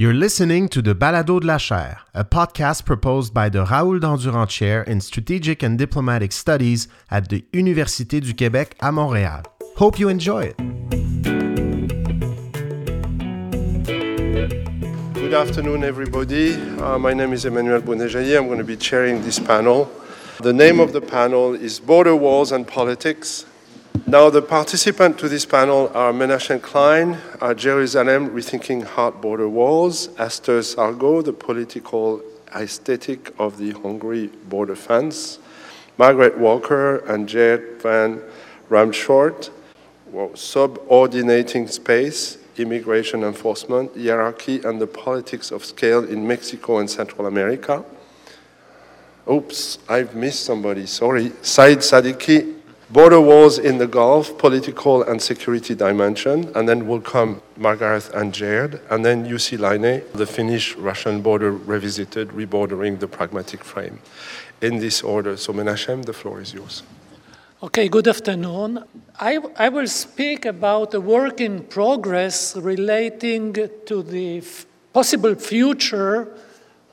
You're listening to the Balado de la Chaire, a podcast proposed by the Raoul Dandurand Chair in Strategic and Diplomatic Studies at the Université du Québec à Montréal. Hope you enjoy it. Good afternoon, everybody. Uh, my name is Emmanuel Brunet-Jailly. I'm going to be chairing this panel. The name of the panel is Border Walls and Politics now, the participants to this panel are Menachem Klein, Jerusalem Rethinking Hard Border Walls, Esther Sargo, the political aesthetic of the Hungary border fence, Margaret Walker and Jed Van Ramshorst, subordinating space, immigration enforcement, hierarchy, and the politics of scale in Mexico and Central America. Oops, I've missed somebody, sorry. Said Saddiki, border wars in the Gulf, political and security dimension, and then will come Margaret and Jared, and then Jussi Laine, the Finnish-Russian border revisited, rebordering the pragmatic frame. In this order, so Menachem, the floor is yours. Okay, good afternoon. I, I will speak about a work in progress relating to the possible future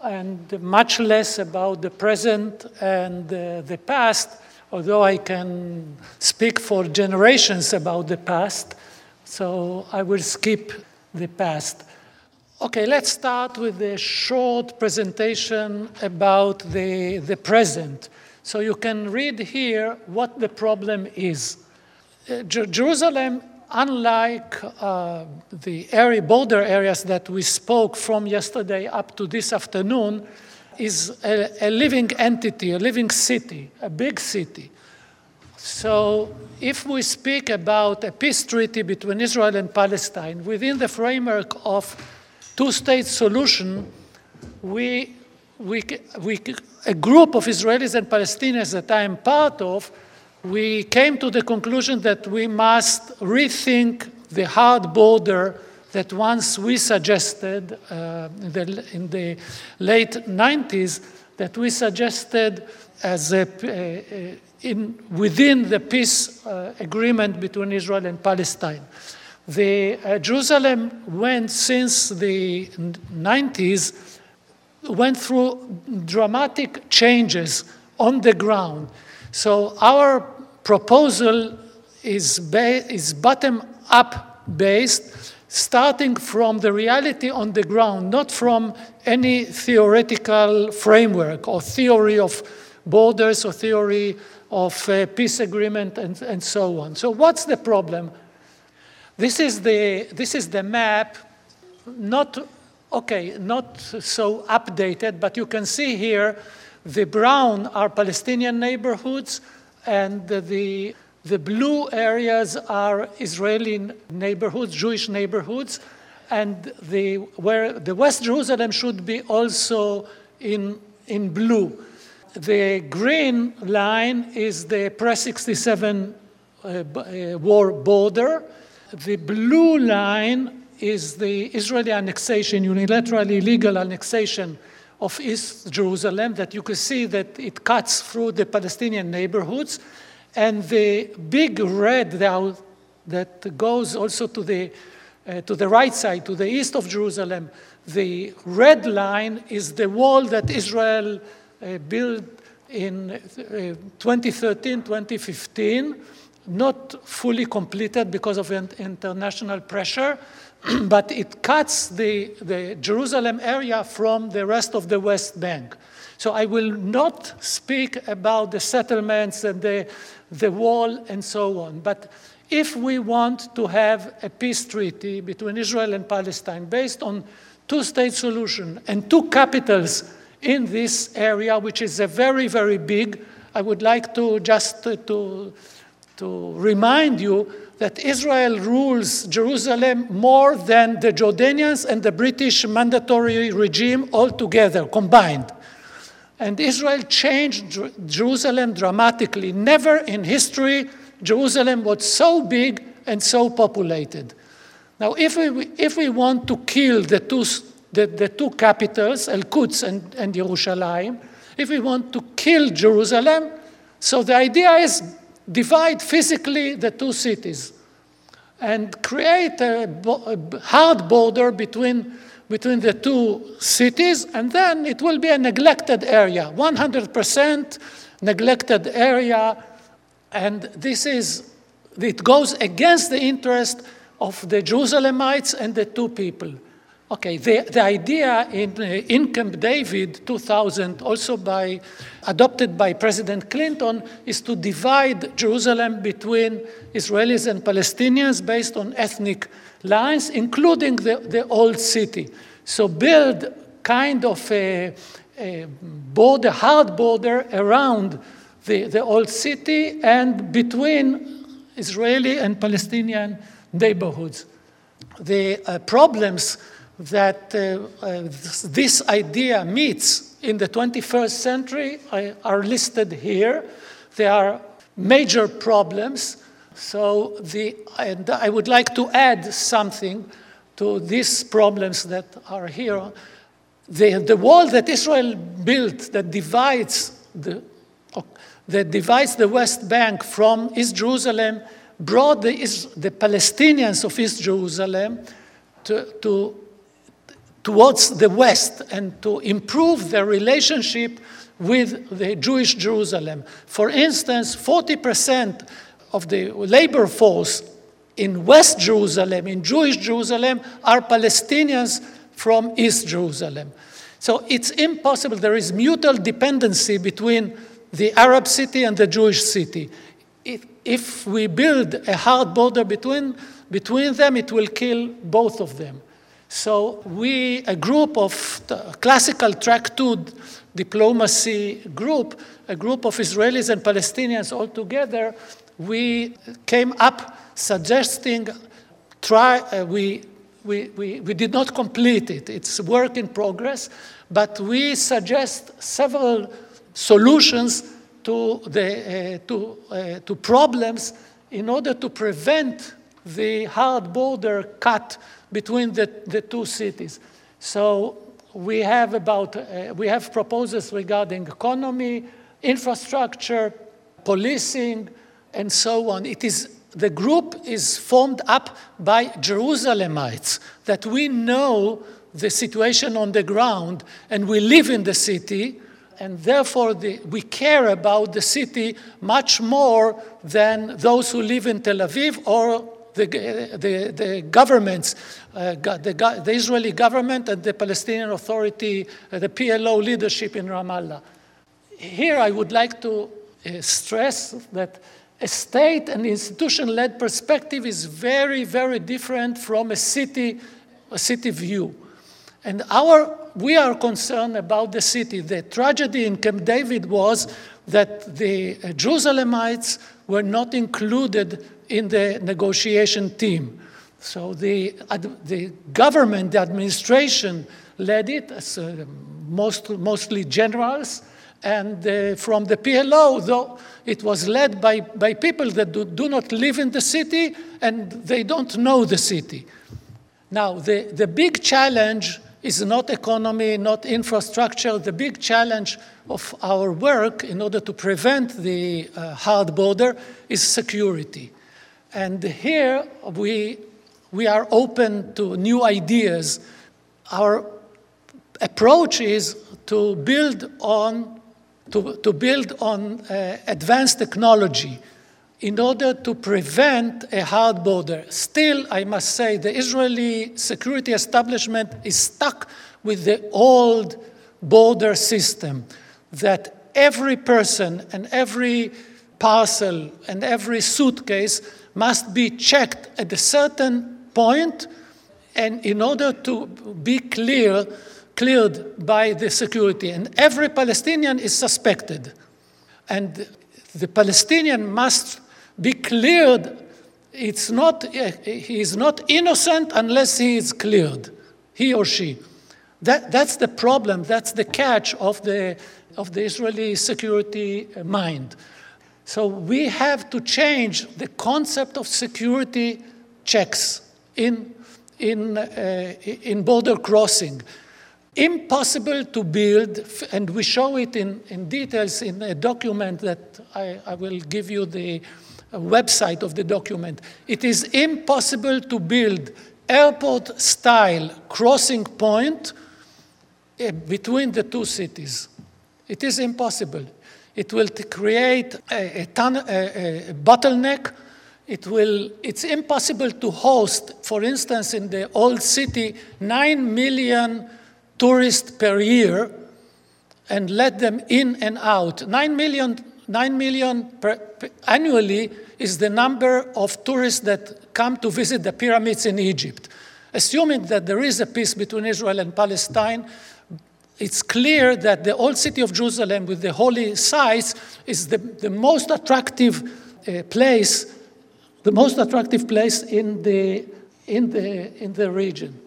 and much less about the present and uh, the past although I can speak for generations about the past, so I will skip the past. Okay, let's start with a short presentation about the, the present. So you can read here what the problem is. Uh, Jerusalem, unlike uh, the area, border areas that we spoke from yesterday up to this afternoon, is a, a living entity, a living city, a big city. So, if we speak about a peace treaty between Israel and Palestine within the framework of two-state solution, we, we, we, a group of Israelis and Palestinians that I am part of, we came to the conclusion that we must rethink the hard border that once we suggested uh, in, the, in, the, late 90s, that we suggested as a, a, in, within the peace uh, agreement between Israel and Palestine. The, uh, Jerusalem went since the 90s, went through dramatic changes on the ground. So our proposal is, is bottom up based starting from the reality on the ground, not from any theoretical framework or theory of borders or theory of uh, peace agreement and, and so on. So what's the problem? This is the, this is the map, not, okay, not so updated, but you can see here the brown are Palestinian neighborhoods and the the blue areas are Israeli neighborhoods, Jewish neighborhoods, and the, where the West Jerusalem should be also in, in blue. The green line is the pre 67 uh, uh, war border. The blue line is the Israeli annexation, unilaterally illegal annexation of East Jerusalem, that you can see that it cuts through the Palestinian neighborhoods. And the big red that goes also to the, uh, to the right side, to the east of Jerusalem, the red line is the wall that Israel uh, built in uh, 2013, 2015, not fully completed because of international pressure, but it cuts the, the Jerusalem area from the rest of the West Bank. So I will not speak about the settlements and the the wall, and so on. But if we want to have a peace treaty between Israel and Palestine based on two-state solution and two capitals in this area, which is a very, very big, I would like to just to, to remind you that Israel rules Jerusalem more than the Jordanians and the British mandatory regime altogether combined. And Israel changed Jerusalem dramatically. Never in history Jerusalem was so big and so populated. Now, if we, if we want to kill the two, the, the two capitals, El Quds and, and Jerusalem, if we want to kill Jerusalem, so the idea is divide physically the two cities and create a, a hard border between between the two cities, and then it will be a neglected area, 100% neglected area, and this is, it goes against the interest of the Jerusalemites and the two people. Okay, the, the idea in, uh, in Camp David 2000, also by, adopted by President Clinton, is to divide Jerusalem between Israelis and Palestinians based on ethnic lines, including the, the old city. So build kind of a, a border, hard border around the, the old city and between Israeli and Palestinian neighborhoods. The uh, problems that uh, uh, this idea meets in the 21st century are listed here. There are major problems. So the, and I would like to add something to these problems that are here. The, the wall that Israel built that divides the, that divides the West Bank from East Jerusalem brought the, the Palestinians of East Jerusalem to, to towards the West and to improve their relationship with the Jewish Jerusalem. For instance, 40% of the labor force in West Jerusalem, in Jewish Jerusalem, are Palestinians from East Jerusalem. So it's impossible. There is mutual dependency between the Arab city and the Jewish city. If, if we build a hard border between, between them, it will kill both of them. So we, a group of classical track two diplomacy group, a group of Israelis and Palestinians all together, we came up suggesting try, uh, we, we, we, we did not complete it. It's work in progress, but we suggest several solutions to, the, uh, to, uh, to problems in order to prevent the hard border cut between the, the two cities. So we have about, uh, we have proposals regarding economy, infrastructure, policing, and so on. It is, the group is formed up by Jerusalemites that we know the situation on the ground and we live in the city and therefore the, we care about the city much more than those who live in Tel Aviv or the, the, the governments, uh, the, the, Israeli government and the Palestinian Authority, uh, the PLO leadership in Ramallah. Here I would like to uh, stress that a state and institution led perspective is very, very different from a city, a city view. And our, we are concerned about the city. The tragedy in Camp David was that the Jerusalemites were not included in the negotiation team. So the, the government, the administration led it, as, uh, most, mostly generals, and uh, from the PLO, though it was led by, by people that do, do not live in the city and they don't know the city. Now, the, the big challenge is not economy, not infrastructure. The big challenge of our work in order to prevent the uh, hard border is security. And here we, we are open to new ideas. Our approach is to build on, to, to build on uh, advanced technology in order to prevent a hard border. Still, I must say, the Israeli security establishment is stuck with the old border system that every person and every parcel and every suitcase must be checked at a certain point and in order to be clear, cleared by the security. And every Palestinian is suspected. And the Palestinian must be cleared. It's not, he is not innocent unless he is cleared, he or she. That, that's the problem, that's the catch of the, of the Israeli security mind. So we have to change the concept of security checks in, in, uh, in border crossing. Impossible to build, and we show it in, in details in a document that I, I will give you the website of the document. It is impossible to build airport style crossing point uh, between the two cities. It is impossible. It will create a, a, ton, a, a bottleneck. It will, it's impossible to host, for instance, in the old city, 9 million tourists per year and let them in and out. 9 million, 9 million per, per, annually is the number of tourists that come to visit the pyramids in Egypt. Assuming that there is a peace between Israel and Palestine, it's clear that the old city of Jerusalem with the holy sites is the, the most attractive uh, place, the most attractive place in the, in, the, in the region.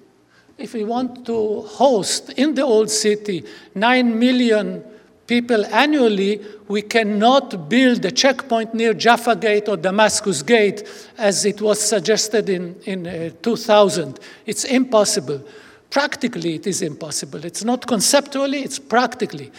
If we want to host in the old city 9 million people annually, we cannot build a checkpoint near Jaffa Gate or Damascus Gate as it was suggested in, in uh, 2000. It's impossible. Practically, it is impossible. It's not conceptually, it's practically.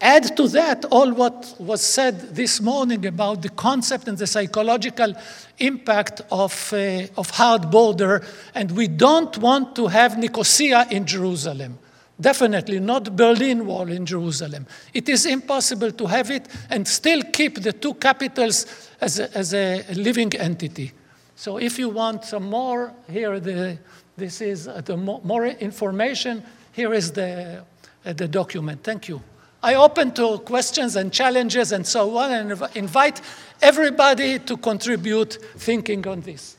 Add to that all what was said this morning about the concept and the psychological impact of, uh, of hard border, and we don't want to have Nicosia in Jerusalem. Definitely not Berlin Wall in Jerusalem. It is impossible to have it and still keep the two capitals as a, as a living entity. So if you want some more, here the this is uh, the mo more information. Here is the, uh, the document. Thank you. I open to questions and challenges and so on, and invite everybody to contribute thinking on this.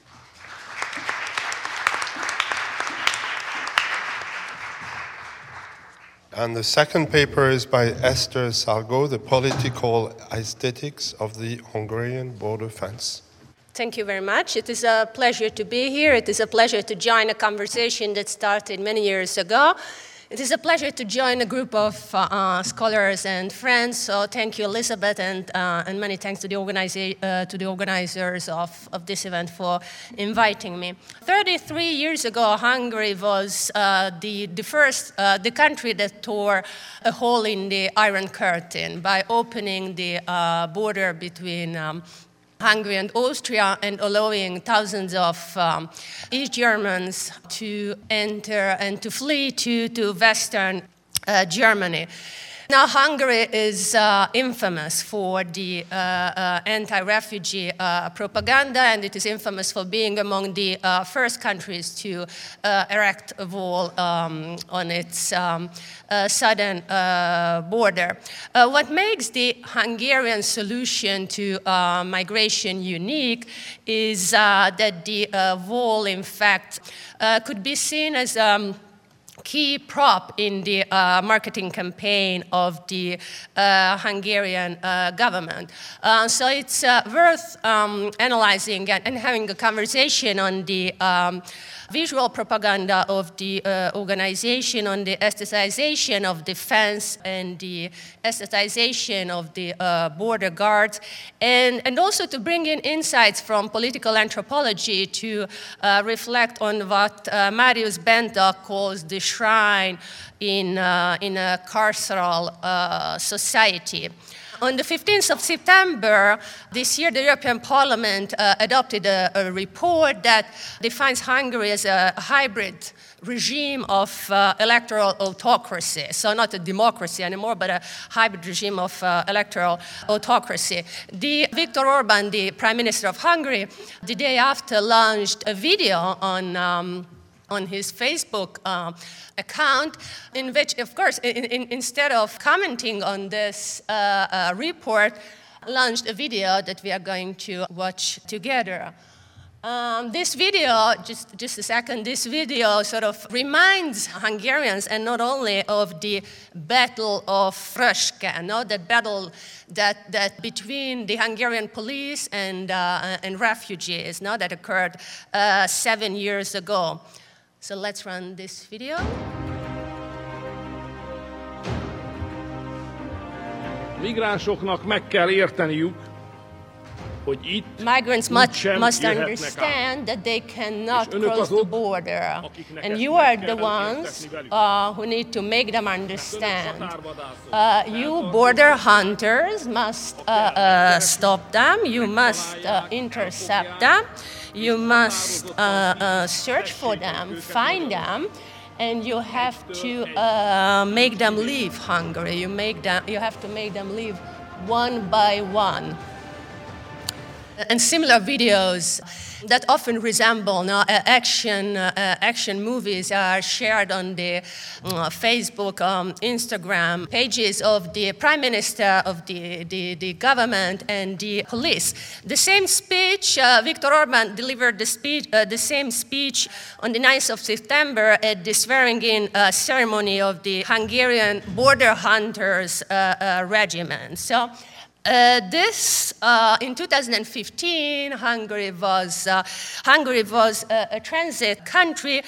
And the second paper is by Esther Szargó, The Political Aesthetics of the Hungarian Border Fence. Thank you very much. It is a pleasure to be here. It is a pleasure to join a conversation that started many years ago. It is a pleasure to join a group of uh, scholars and friends. So thank you, Elizabeth, and, uh, and many thanks to the, uh, to the organizers of, of this event for inviting me. 33 years ago, Hungary was uh, the, the first, uh, the country that tore a hole in the Iron Curtain by opening the uh, border between um, Hungary and Austria and allowing thousands of um, East Germans to enter and to flee to, to Western uh, Germany. Now, Hungary is uh, infamous for the uh, uh, anti refugee uh, propaganda, and it is infamous for being among the uh, first countries to uh, erect a wall um, on its um, southern border. what makes the Hungarian solution to migration unique is that the wall, in fact, could be seen as um, key prop in the uh, marketing campaign of the uh, Hungarian uh, government. Uh, so it's uh, worth um, analyzing and, and, having a conversation on the um, visual propaganda of the uh, organization, on the aestheticization of defense and the aestheticization of the uh, border guards, and, and also to bring in insights from political anthropology to uh, reflect on what uh, Marius Benta calls the shrine in, uh, in a carceral uh, society. On the 15th of September this year, the European Parliament uh, adopted a, a, report that defines Hungary as a hybrid regime of uh, electoral autocracy. So, not a democracy anymore, but a hybrid regime of uh, electoral autocracy. The Viktor Orban, the Prime Minister of Hungary, the day after launched a video on. Um, on his Facebook uh, account, in which, of course, in, in, instead of commenting on this uh, uh, report, launched a video that we are going to watch together. Um, this video, just, just a second, this video sort of reminds Hungarians, and not only of the Battle of Röszke, no, that battle that, that between the Hungarian police and, uh, and refugees no, that occurred uh, seven years ago. So let's run this video. Migránsoknak meg kell érteniük, hogy itt Migrants must, must understand that they cannot cross the border. And you are the ones uh, who need to make them understand. Uh, you border hunters must uh, uh stop them, you must uh, intercept them. You must uh, uh, search for them, find them, and you have to uh, make them leave Hungary. You, make them, you have to make them leave one by one. And similar videos that often resemble now, uh, action, uh, action movies are shared on the uh, Facebook, um, Instagram pages of the Prime Minister, of the, the, the government, and the police. The same speech, uh, Viktor Orban delivered the, speech, uh, the same speech on the 9th of September at the swearing in uh, ceremony of the Hungarian border hunters regiment. So uh, this, uh, in 2015, Hungary was, uh, Hungary was a transit country,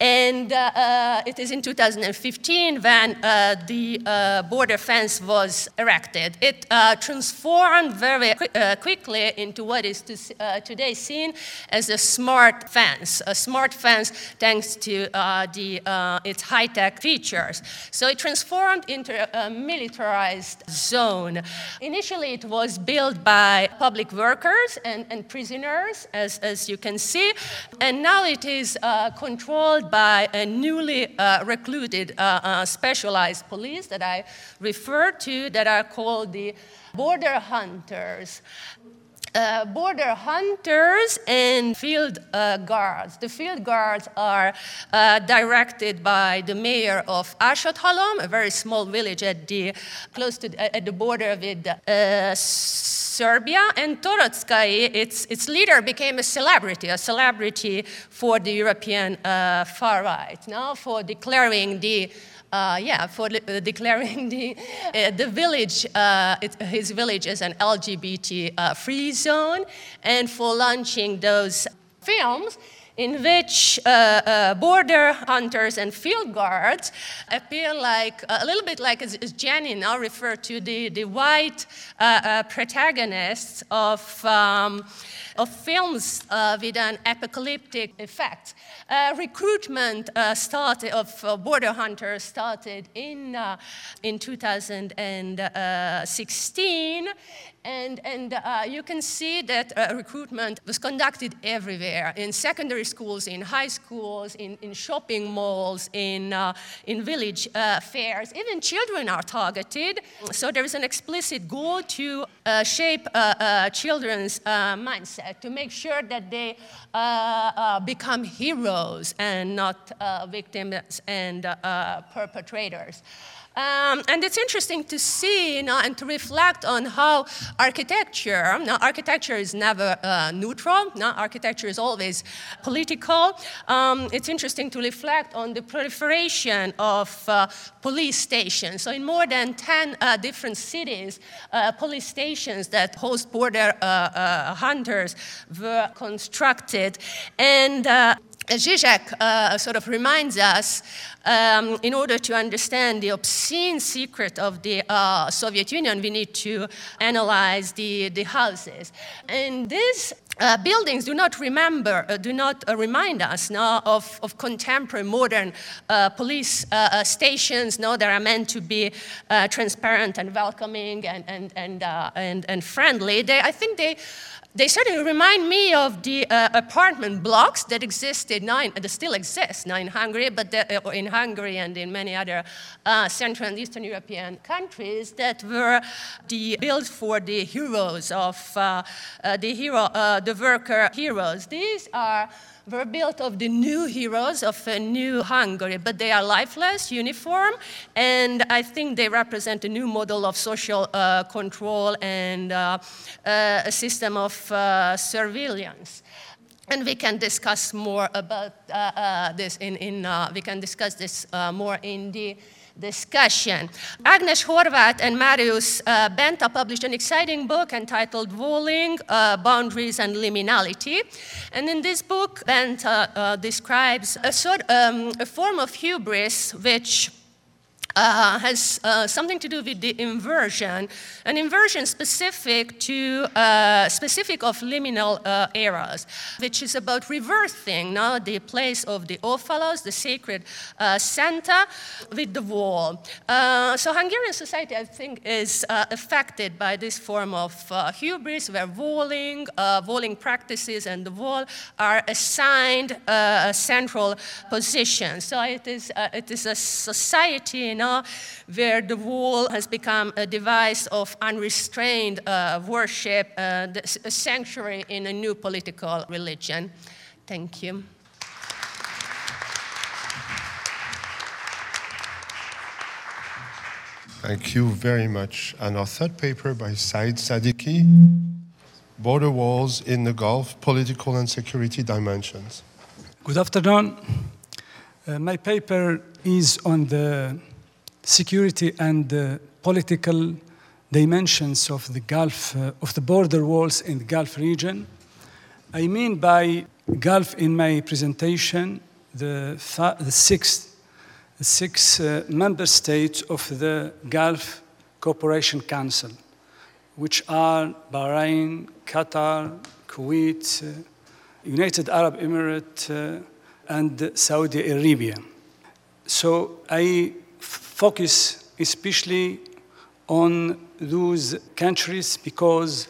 and uh, uh, it is in 2015 when uh, the uh, border fence was erected. It uh, transformed very uh, quickly into what is to, today seen as a smart fence, a smart fence thanks to the, its high tech features. So it transformed into a militarized zone. Initially, it was built by public workers and, and prisoners, as, as you can see, and now it is controlled by a newly uh, recruited uh, uh, specialized police that I refer to that are called the border hunters. Uh, border hunters and field uh, guards. The field guards are uh, directed by the mayor of Ásotthalom, a very small village at the, close to at the border with Serbia, and Toroczkai, its, its leader, became a celebrity, a celebrity for the European uh, far right, now for declaring the uh, yeah, for uh, declaring the, uh, the village, uh, it, his village as an LGBT uh, free zone, and for launching those films in which uh, uh, border hunters and field guards appear like a little bit like, as, as Jenny now referred to, the, the white uh, uh protagonists of. Um, of films uh, with an apocalyptic effect. Uh, recruitment uh, started of uh, border hunters started in, in 2016, and, and uh, you can see that uh, recruitment was conducted everywhere in secondary schools, in high schools, in, in shopping malls, in, uh, in village uh, fairs. Even children are targeted. So there is an explicit goal to uh, shape uh, children's mindset, to make sure that they become heroes and not victims and perpetrators. Um, and it's interesting to see you know, and to reflect on how architecture, now architecture is never uh, neutral, now architecture is always political. Um, it's interesting to reflect on the proliferation of uh, police stations. So in more than 10 uh, different cities, uh, police stations that host border uh, uh, hunters were constructed. And Zizek uh, sort of reminds us, um, in order to understand the obscene secret of the uh, Soviet Union, we need to analyze the, the houses. And these uh, buildings do not remember, uh, do not uh, remind us no, of, of contemporary modern uh, police stations no, that are meant to be transparent and welcoming and, and, and, and, and friendly. They, I think they they certainly remind me of the uh, apartment blocks that existed now, that still exist now in Hungary, but the, uh, in Hungary and in many other uh, Central and Eastern European countries that were the, built for the heroes of uh, uh, the hero, uh, the worker heroes. These are were built of the new heroes of a new Hungary, but they are lifeless, uniform, and I think they represent a new model of social uh, control and uh, uh, a system of uh, surveillance. And we can discuss more about uh, this in, in we can discuss this more in the discussion. Agnes Horvath and Marius uh, Benta published an exciting book entitled Walling, uh, Boundaries and Liminality. And in this book, Benta uh, describes a, sort, um, a form of hubris which uh, has uh, something to do with the inversion, an inversion specific to uh, specific of liminal uh, eras, which is about reversing now the place of the Omphalos, the sacred uh, center, with the wall. Uh, so Hungarian society, I think, is affected by this form of hubris, where walling, walling practices, and the wall are assigned a central position. So it is, it is a society know, where the wall has become a device of unrestrained uh, worship, uh, a sanctuary in a new political religion. Thank you. Thank you very much. And our third paper by Said Saddiki, Border Walls in the Gulf, Political and Security Dimensions. Good afternoon. Uh, my paper is on the security and the political dimensions of the Gulf, uh, of the border walls in the Gulf region. I mean by Gulf in my presentation the, the six, the six uh, member states of the Gulf Cooperation Council, which are Bahrain, Qatar, Kuwait, uh, United Arab Emirates, uh, and Saudi Arabia. So I focus especially on those countries because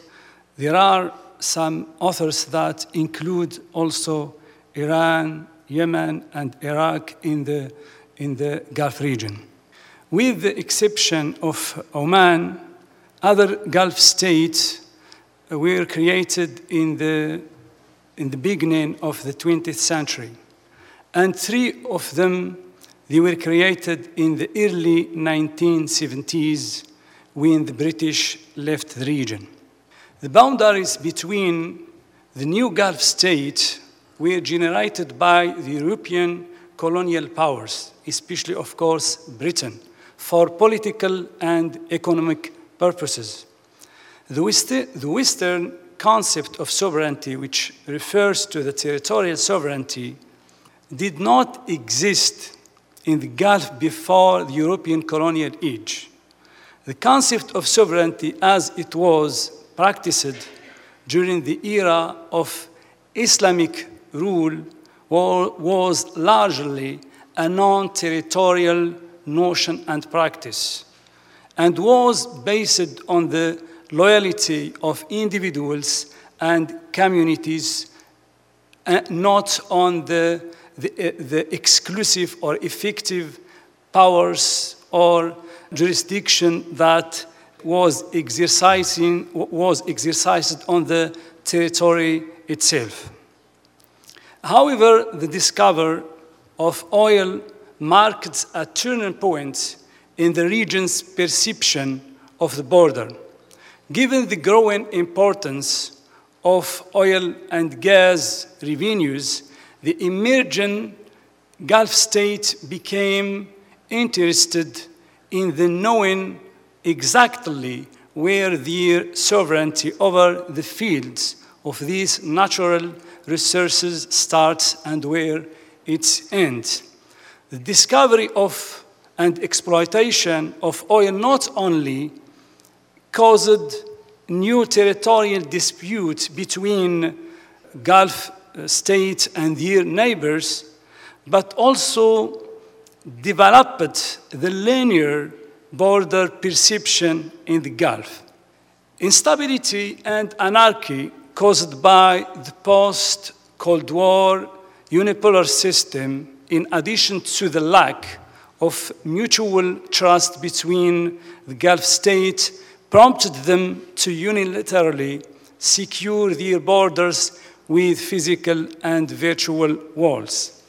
there are some authors that include also Iran, Yemen, and Iraq in the, in the Gulf region. With the exception of Oman, other Gulf states were created in the, in the beginning of the 20th century, and three of them they were created in the early 1970s when the British left the region. The boundaries between the new Gulf states were generated by the European colonial powers, especially, of course, Britain, for political and economic purposes. The, the Western concept of sovereignty, which refers to the territorial sovereignty, did not exist in the Gulf before the European colonial age. The concept of sovereignty as it was practiced during the era of Islamic rule was largely a non-territorial notion and practice and was based on the loyalty of individuals and communities, and not on the the, uh, the exclusive or effective powers or jurisdiction that was exercising was exercised on the territory itself. However, the discovery of oil marked a turning point in the region's perception of the border. Given the growing importance of oil and gas revenues the emerging Gulf states became interested in the knowing exactly where their sovereignty over the fields of these natural resources starts and where it ends. The discovery of and exploitation of oil not only caused new territorial disputes between Gulf Uh, states and their neighbors, but also developed the linear border perception in the Gulf. Instability and anarchy caused by the post Cold War unipolar system, in addition to the lack of mutual trust between the Gulf states, prompted them to unilaterally secure their borders with physical and virtual walls.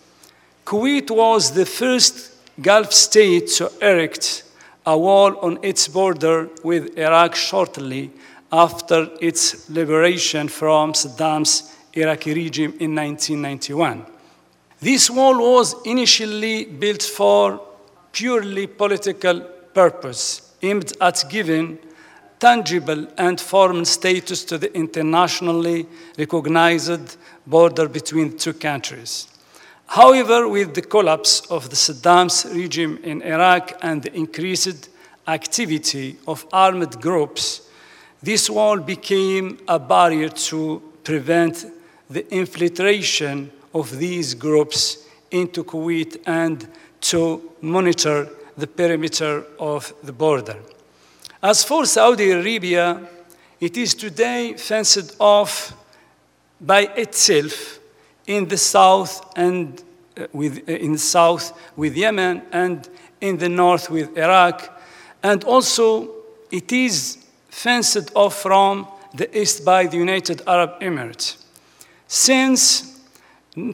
Kuwait was the first Gulf state to erect a wall on its border with Iraq shortly after its liberation from Saddam's Iraqi regime in 1991. This wall was initially built for purely political purpose, aimed at giving tangible and formal status to the internationally recognized border between two countries. However, with the collapse of the Saddam's regime in Iraq and the increased activity of armed groups, this wall became a barrier to prevent the infiltration of these groups into Kuwait and to monitor the perimeter of the border. As for Saudi Arabia, it is today fenced off by itself in the south and uh, with, uh, in the south with Yemen and in the north with Iraq, and also it is fenced off from the east by the United Arab Emirates. Since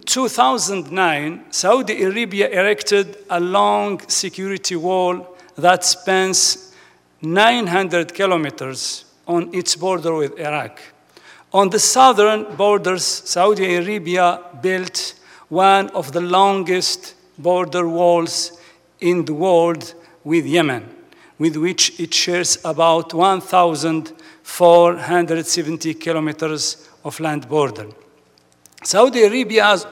2009, Saudi Arabia erected a long security wall that spans 900 kilometers on its border with Iraq. On the southern borders, Saudi Arabia built one of the longest border walls in the world with Yemen, with which it shares about 1,470 kilometers of land border. Saudi Arabia has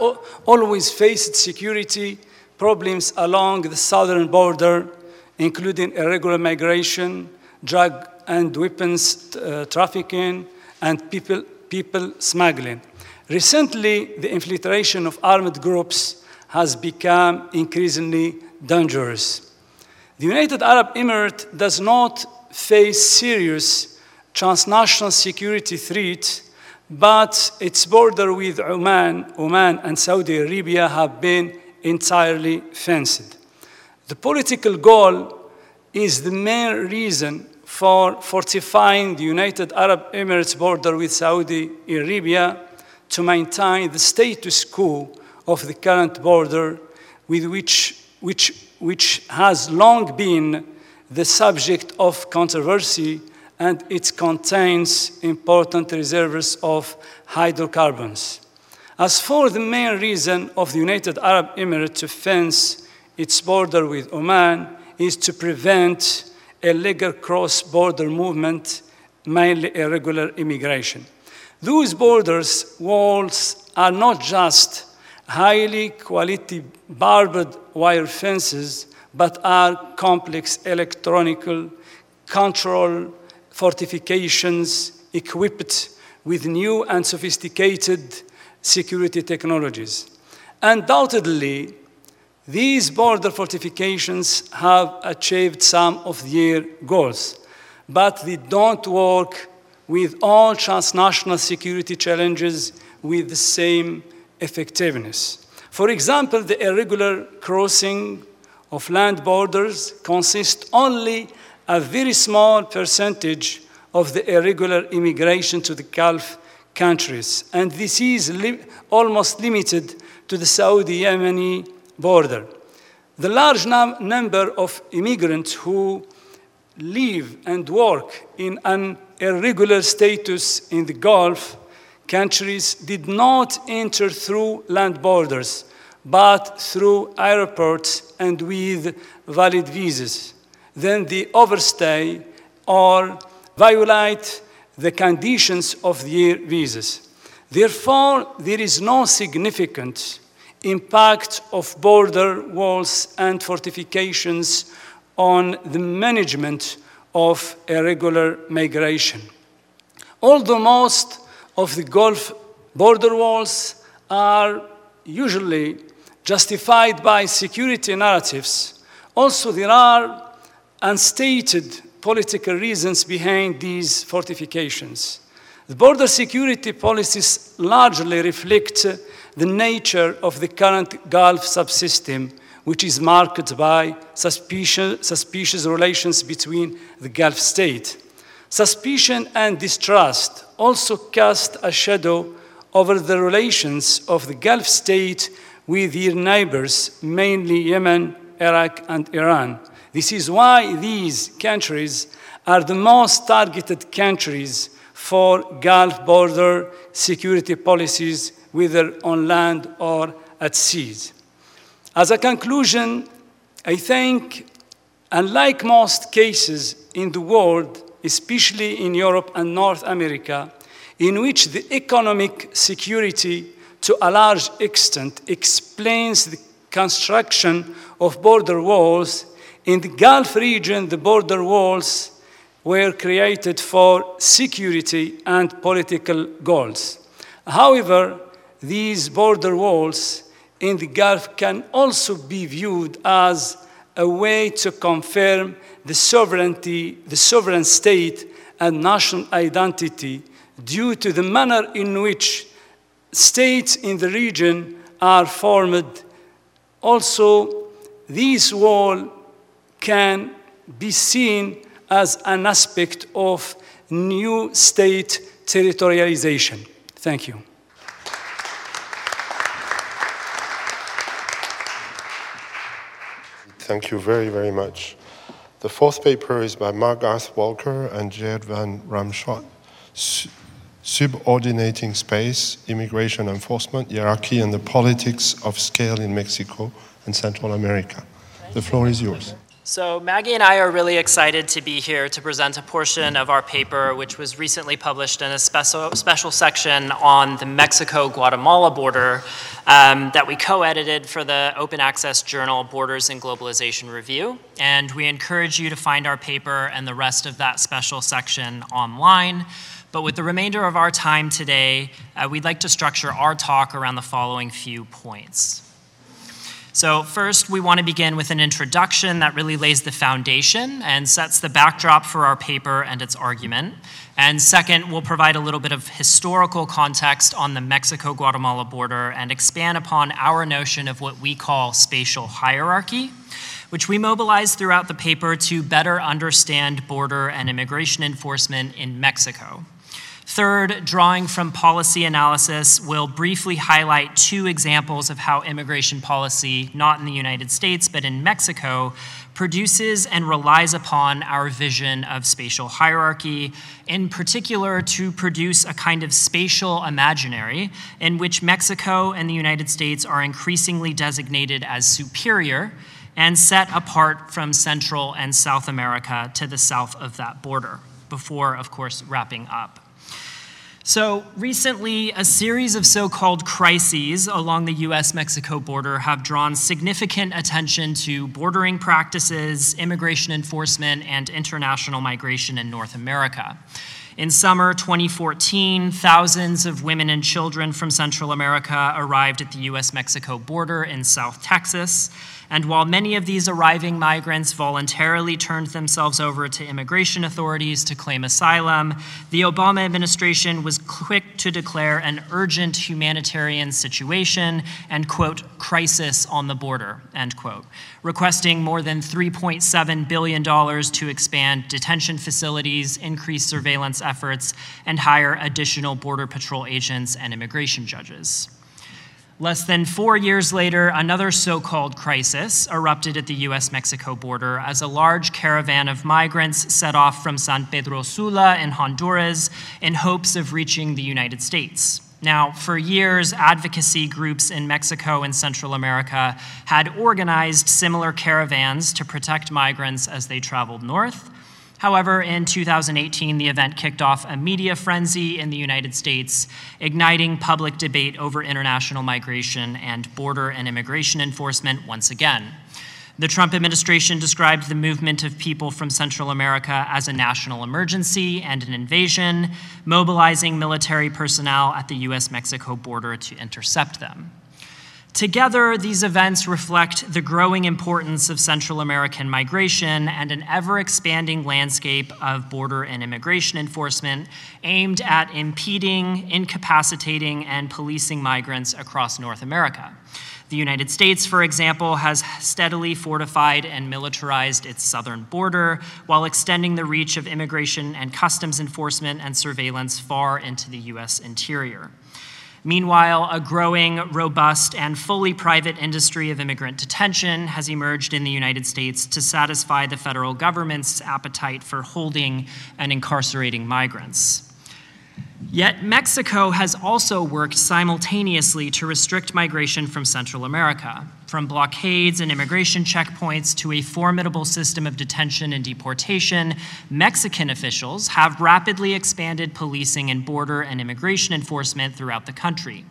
always faced security problems along the southern border, including irregular migration, drug and weapons uh, trafficking, and people, people smuggling. Recently, the infiltration of armed groups has become increasingly dangerous. The United Arab Emirates does not face serious transnational security threat, but its border with Oman, Oman and Saudi Arabia have been entirely fenced. The political goal is the main reason for fortifying the United Arab Emirates border with Saudi Arabia to maintain the status quo of the current border, with which, which, which has long been the subject of controversy and it contains important reserves of hydrocarbons. As for the main reason of the United Arab Emirates to fence its border with Oman is to prevent illegal cross-border movement, mainly irregular immigration. Those borders walls are not just highly quality barbed wire fences, but are complex electronic control fortifications equipped with new and sophisticated security technologies. Undoubtedly, these border fortifications have achieved some of their goals, but they don't work with all transnational security challenges with the same effectiveness. For example, the irregular crossing of land borders consists only a very small percentage of the irregular immigration to the Gulf countries, and this is li almost limited to the Saudi-Yemeni border. The large num number of immigrants who live and work in an irregular status in the Gulf countries did not enter through land borders, but through airports and with valid visas. Then they overstay or violate the conditions of their visas. Therefore, there is no significant impact of border walls and fortifications on the management of irregular migration. Although most of the Gulf border walls are usually justified by security narratives, also there are unstated political reasons behind these fortifications. The border security policies largely reflect the nature of the current Gulf subsystem, which is marked by suspicious, suspicious relations between the Gulf states. Suspicion and distrust also cast a shadow over the relations of the Gulf state with their neighbors, mainly Yemen, Iraq, and Iran. This is why these countries are the most targeted countries for Gulf border security policies whether on land or at seas. As a conclusion, I think, unlike most cases in the world, especially in Europe and North America, in which the economic security to a large extent, explains the construction of border walls. In the Gulf region, the border walls were created for security and political goals. However, these border walls in the Gulf can also be viewed as a way to confirm the sovereignty, the sovereign state and national identity due to the manner in which states in the region are formed. Also, this wall can be seen as an aspect of new state territorialization. Thank you. Thank you very, very much. The fourth paper is by Margath Walker and Jared van Ramshorst. Subordinating Space, Immigration Enforcement, Hierarchy, and the Politics of Scale in Mexico and Central America. The floor is yours. So, Maggie and I are really excited to be here to present a portion of our paper, which was recently published in a special, special section on the Mexico Guatemala border um, that we co edited for the open access journal Borders and Globalization Review. And we encourage you to find our paper and the rest of that special section online. But with the remainder of our time today, uh, we'd like to structure our talk around the following few points. So, first, we want to begin with an introduction that really lays the foundation and sets the backdrop for our paper and its argument. And second, we'll provide a little bit of historical context on the Mexico Guatemala border and expand upon our notion of what we call spatial hierarchy, which we mobilize throughout the paper to better understand border and immigration enforcement in Mexico. Third, drawing from policy analysis, we'll briefly highlight two examples of how immigration policy, not in the United States, but in Mexico, produces and relies upon our vision of spatial hierarchy, in particular to produce a kind of spatial imaginary in which Mexico and the United States are increasingly designated as superior and set apart from Central and South America to the south of that border, before, of course, wrapping up. So, recently, a series of so called crises along the US Mexico border have drawn significant attention to bordering practices, immigration enforcement, and international migration in North America. In summer 2014, thousands of women and children from Central America arrived at the US Mexico border in South Texas. And while many of these arriving migrants voluntarily turned themselves over to immigration authorities to claim asylum, the Obama administration was quick to declare an urgent humanitarian situation and, quote, crisis on the border, end quote, requesting more than $3.7 billion to expand detention facilities, increase surveillance efforts, and hire additional Border Patrol agents and immigration judges. Less than four years later, another so called crisis erupted at the US Mexico border as a large caravan of migrants set off from San Pedro Sula in Honduras in hopes of reaching the United States. Now, for years, advocacy groups in Mexico and Central America had organized similar caravans to protect migrants as they traveled north. However, in 2018, the event kicked off a media frenzy in the United States, igniting public debate over international migration and border and immigration enforcement once again. The Trump administration described the movement of people from Central America as a national emergency and an invasion, mobilizing military personnel at the US Mexico border to intercept them. Together, these events reflect the growing importance of Central American migration and an ever expanding landscape of border and immigration enforcement aimed at impeding, incapacitating, and policing migrants across North America. The United States, for example, has steadily fortified and militarized its southern border while extending the reach of immigration and customs enforcement and surveillance far into the U.S. interior. Meanwhile, a growing, robust, and fully private industry of immigrant detention has emerged in the United States to satisfy the federal government's appetite for holding and incarcerating migrants. Yet Mexico has also worked simultaneously to restrict migration from Central America, from blockades and immigration checkpoints to a formidable system of detention and deportation. Mexican officials have rapidly expanded policing and border and immigration enforcement throughout the country.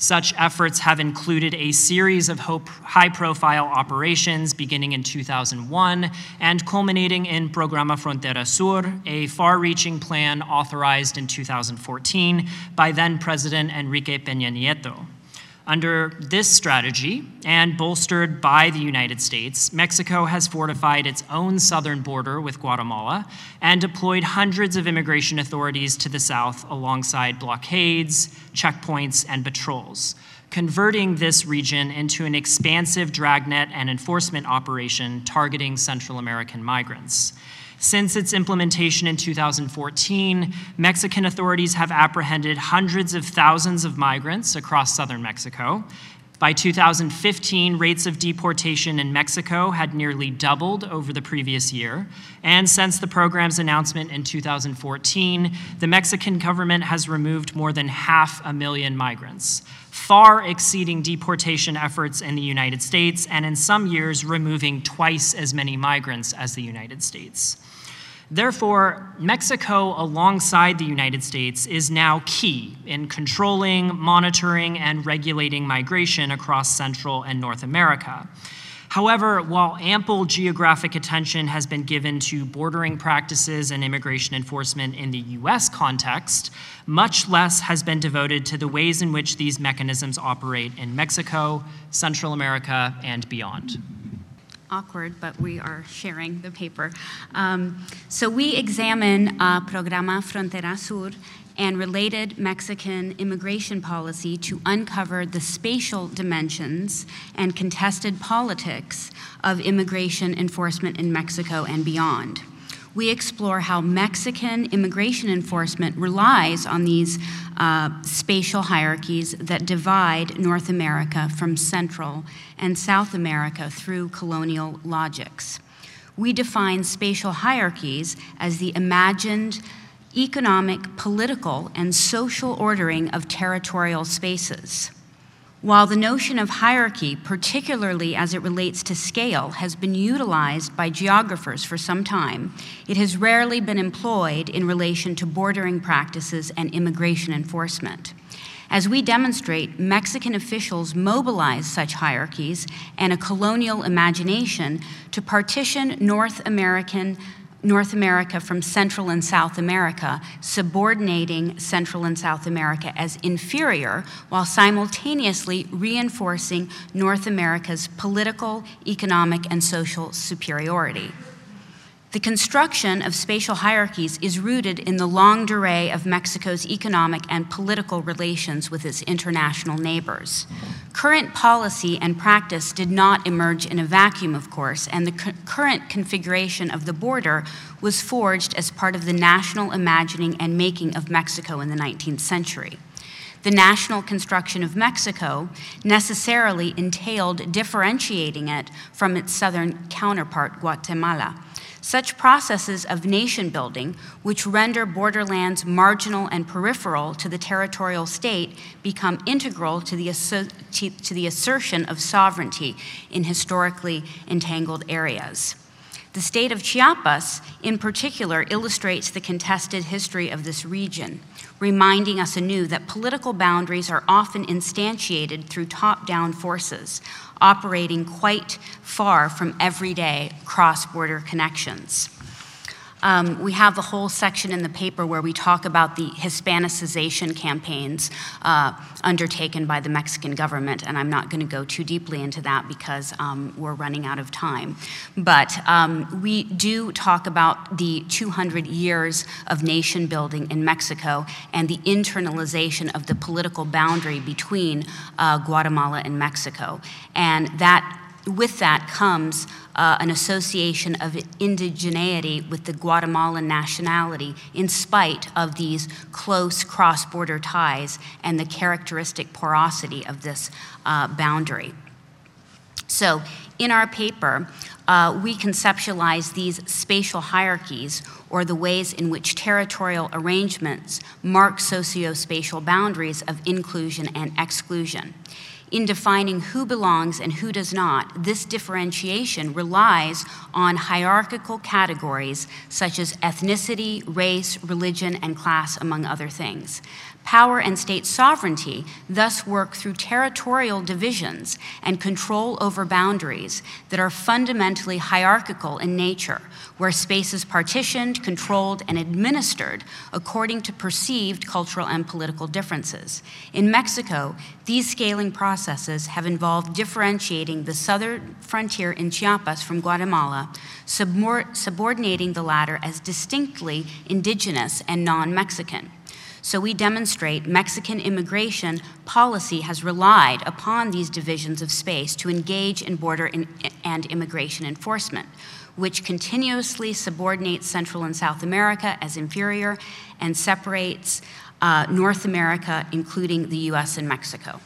Such efforts have included a series of high profile operations beginning in 2001 and culminating in Programa Frontera Sur, a far reaching plan authorized in 2014 by then President Enrique Peña Nieto. Under this strategy, and bolstered by the United States, Mexico has fortified its own southern border with Guatemala and deployed hundreds of immigration authorities to the south alongside blockades, checkpoints, and patrols, converting this region into an expansive dragnet and enforcement operation targeting Central American migrants. Since its implementation in 2014, Mexican authorities have apprehended hundreds of thousands of migrants across southern Mexico. By 2015, rates of deportation in Mexico had nearly doubled over the previous year. And since the program's announcement in 2014, the Mexican government has removed more than half a million migrants, far exceeding deportation efforts in the United States, and in some years, removing twice as many migrants as the United States. Therefore, Mexico, alongside the United States, is now key in controlling, monitoring, and regulating migration across Central and North America. However, while ample geographic attention has been given to bordering practices and immigration enforcement in the US context, much less has been devoted to the ways in which these mechanisms operate in Mexico, Central America, and beyond awkward, but we are sharing the paper. Um, so we examine uh, Programa Frontera Sur and related Mexican immigration policy to uncover the spatial dimensions and contested politics of immigration enforcement in Mexico and beyond we explore how Mexican immigration enforcement relies on these uh, spatial hierarchies that divide North America from Central and South America through colonial logics. We define spatial hierarchies as the imagined economic, political, and social ordering of territorial spaces. While the notion of hierarchy, particularly as it relates to scale, has been utilized by geographers for some time, it has rarely been employed in relation to bordering practices and immigration enforcement. As we demonstrate, Mexican officials mobilized such hierarchies and a colonial imagination to partition North American North America from Central and South America, subordinating Central and South America as inferior while simultaneously reinforcing North America's political, economic, and social superiority. The construction of spatial hierarchies is rooted in the longue durée of Mexico's economic and political relations with its international neighbors. Current policy and practice did not emerge in a vacuum, of course, and the cu- current configuration of the border was forged as part of the national imagining and making of Mexico in the 19th century. The national construction of Mexico necessarily entailed differentiating it from its southern counterpart, Guatemala such processes of nation building, which render borderlands marginal and peripheral to the territorial state, become integral to the, to the assertion of sovereignty in historically entangled areas. The state of Chiapas, in particular, illustrates the contested history of this region, reminding us anew that political boundaries are often instantiated through top down forces, operating quite far from everyday cross border connections. Um, we have the whole section in the paper where we talk about the Hispanicization campaigns uh, undertaken by the Mexican government, and I'm not going to go too deeply into that because um, we're running out of time. But um, we do talk about the 200 years of nation building in Mexico and the internalization of the political boundary between uh, Guatemala and Mexico. And that with that comes uh, an association of indigeneity with the Guatemalan nationality, in spite of these close cross border ties and the characteristic porosity of this uh, boundary. So, in our paper, uh, we conceptualize these spatial hierarchies or the ways in which territorial arrangements mark socio spatial boundaries of inclusion and exclusion in defining who belongs and who does not, this differentiation relies on hierarchical categories such as ethnicity, race, religion, and class, among other things. Power and state sovereignty thus work through territorial divisions and control over boundaries that are fundamentally hierarchical in nature, where space is partitioned, controlled, and administered according to perceived cultural and political differences. In Mexico, these scaling processes have involved differentiating the southern frontier in Chiapas from Guatemala, subordinating the latter as distinctly indigenous and non Mexican. So we demonstrate Mexican immigration policy has relied upon these divisions of space to engage in border in, and immigration enforcement, which continuously subordinates Central and South America as inferior and separates uh, North America, including the US and Mexico.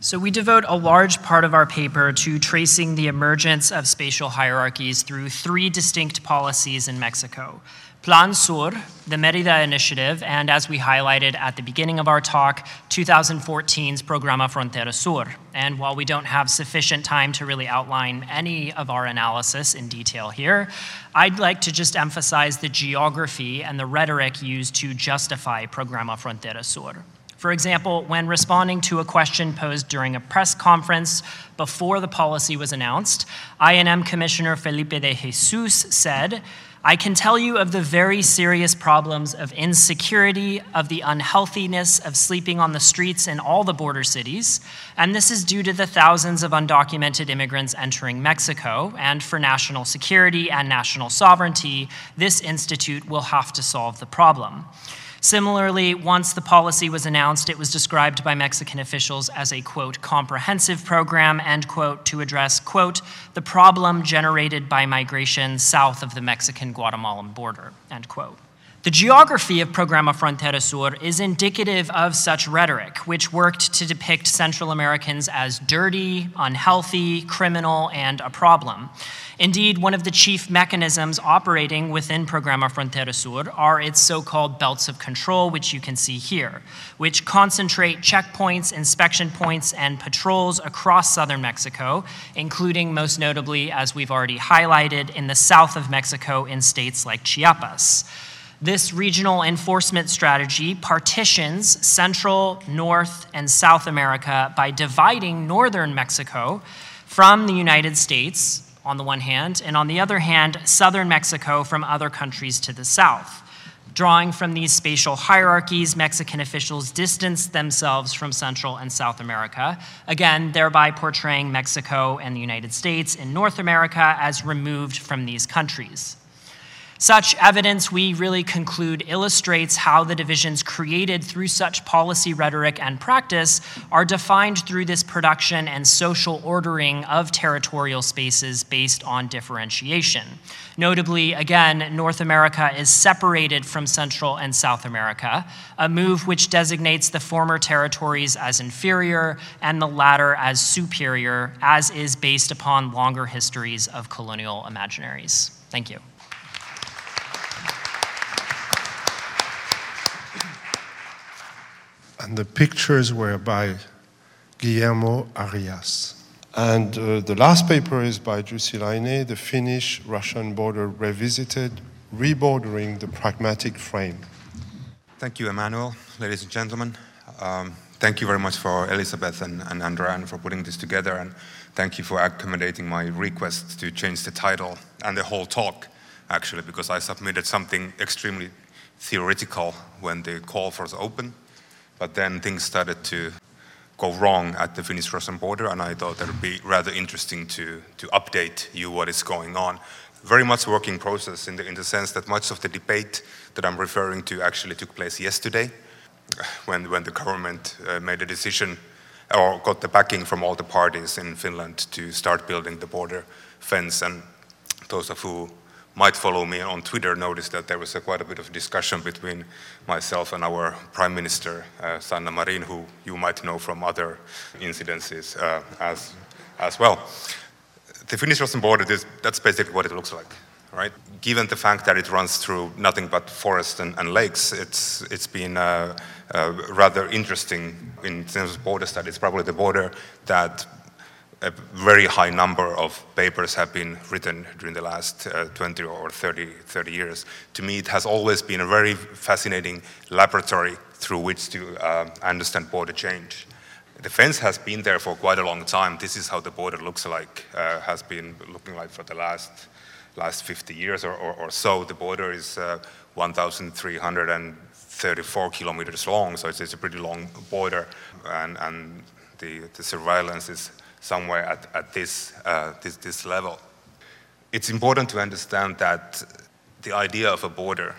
So, we devote a large part of our paper to tracing the emergence of spatial hierarchies through three distinct policies in Mexico Plan Sur, the Merida Initiative, and as we highlighted at the beginning of our talk, 2014's Programa Frontera Sur. And while we don't have sufficient time to really outline any of our analysis in detail here, I'd like to just emphasize the geography and the rhetoric used to justify Programa Frontera Sur. For example, when responding to a question posed during a press conference before the policy was announced, INM Commissioner Felipe de Jesus said, I can tell you of the very serious problems of insecurity, of the unhealthiness of sleeping on the streets in all the border cities, and this is due to the thousands of undocumented immigrants entering Mexico. And for national security and national sovereignty, this institute will have to solve the problem. Similarly, once the policy was announced, it was described by Mexican officials as a, quote, comprehensive program, end quote, to address, quote, the problem generated by migration south of the Mexican Guatemalan border, end quote. The geography of Programa Frontera Sur is indicative of such rhetoric, which worked to depict Central Americans as dirty, unhealthy, criminal, and a problem. Indeed, one of the chief mechanisms operating within Programa Frontera Sur are its so called belts of control, which you can see here, which concentrate checkpoints, inspection points, and patrols across southern Mexico, including most notably, as we've already highlighted, in the south of Mexico in states like Chiapas. This regional enforcement strategy partitions Central, North, and South America by dividing northern Mexico from the United States on the one hand, and on the other hand, southern Mexico from other countries to the south. Drawing from these spatial hierarchies, Mexican officials distanced themselves from Central and South America, again, thereby portraying Mexico and the United States in North America as removed from these countries. Such evidence, we really conclude, illustrates how the divisions created through such policy rhetoric and practice are defined through this production and social ordering of territorial spaces based on differentiation. Notably, again, North America is separated from Central and South America, a move which designates the former territories as inferior and the latter as superior, as is based upon longer histories of colonial imaginaries. Thank you. And the pictures were by Guillermo Arias. And uh, the last paper is by Jussi Laine, The Finnish Russian Border Revisited, Rebordering the Pragmatic Frame. Thank you, Emmanuel. Ladies and gentlemen, um, thank you very much for Elizabeth and, and Andran for putting this together, and thank you for accommodating my request to change the title and the whole talk, actually, because I submitted something extremely theoretical when the call for was open but then things started to go wrong at the Finnish-Russian border, and I thought it would be rather interesting to, to update you what is going on. Very much working process in the, in the sense that much of the debate that I'm referring to actually took place yesterday when, when the government uh, made a decision or got the backing from all the parties in Finland to start building the border fence. And those of you might follow me on Twitter noticed that there was a, quite a bit of discussion between myself and our Prime Minister, uh, Sanna Marin, who you might know from other incidences uh, as, as well. The Finnish-Russian border, is, that's basically what it looks like, right? Given the fact that it runs through nothing but forests and, and lakes, it's, it's been uh, uh rather interesting in terms of border studies. It's probably the border that a very high number of papers have been written during the last uh, 20 or 30, 30 years. To me, it has always been a very fascinating laboratory through which to uh, understand border change. The fence has been there for quite a long time. This is how the border looks like, uh, has been looking like for the last, last 50 years or, or, or so. The border is uh, 1,334 kilometers long, so it's, it's, a pretty long border, and, and the, the surveillance is somewhere at, at this, uh, this, this level. It's important to understand that the idea of a border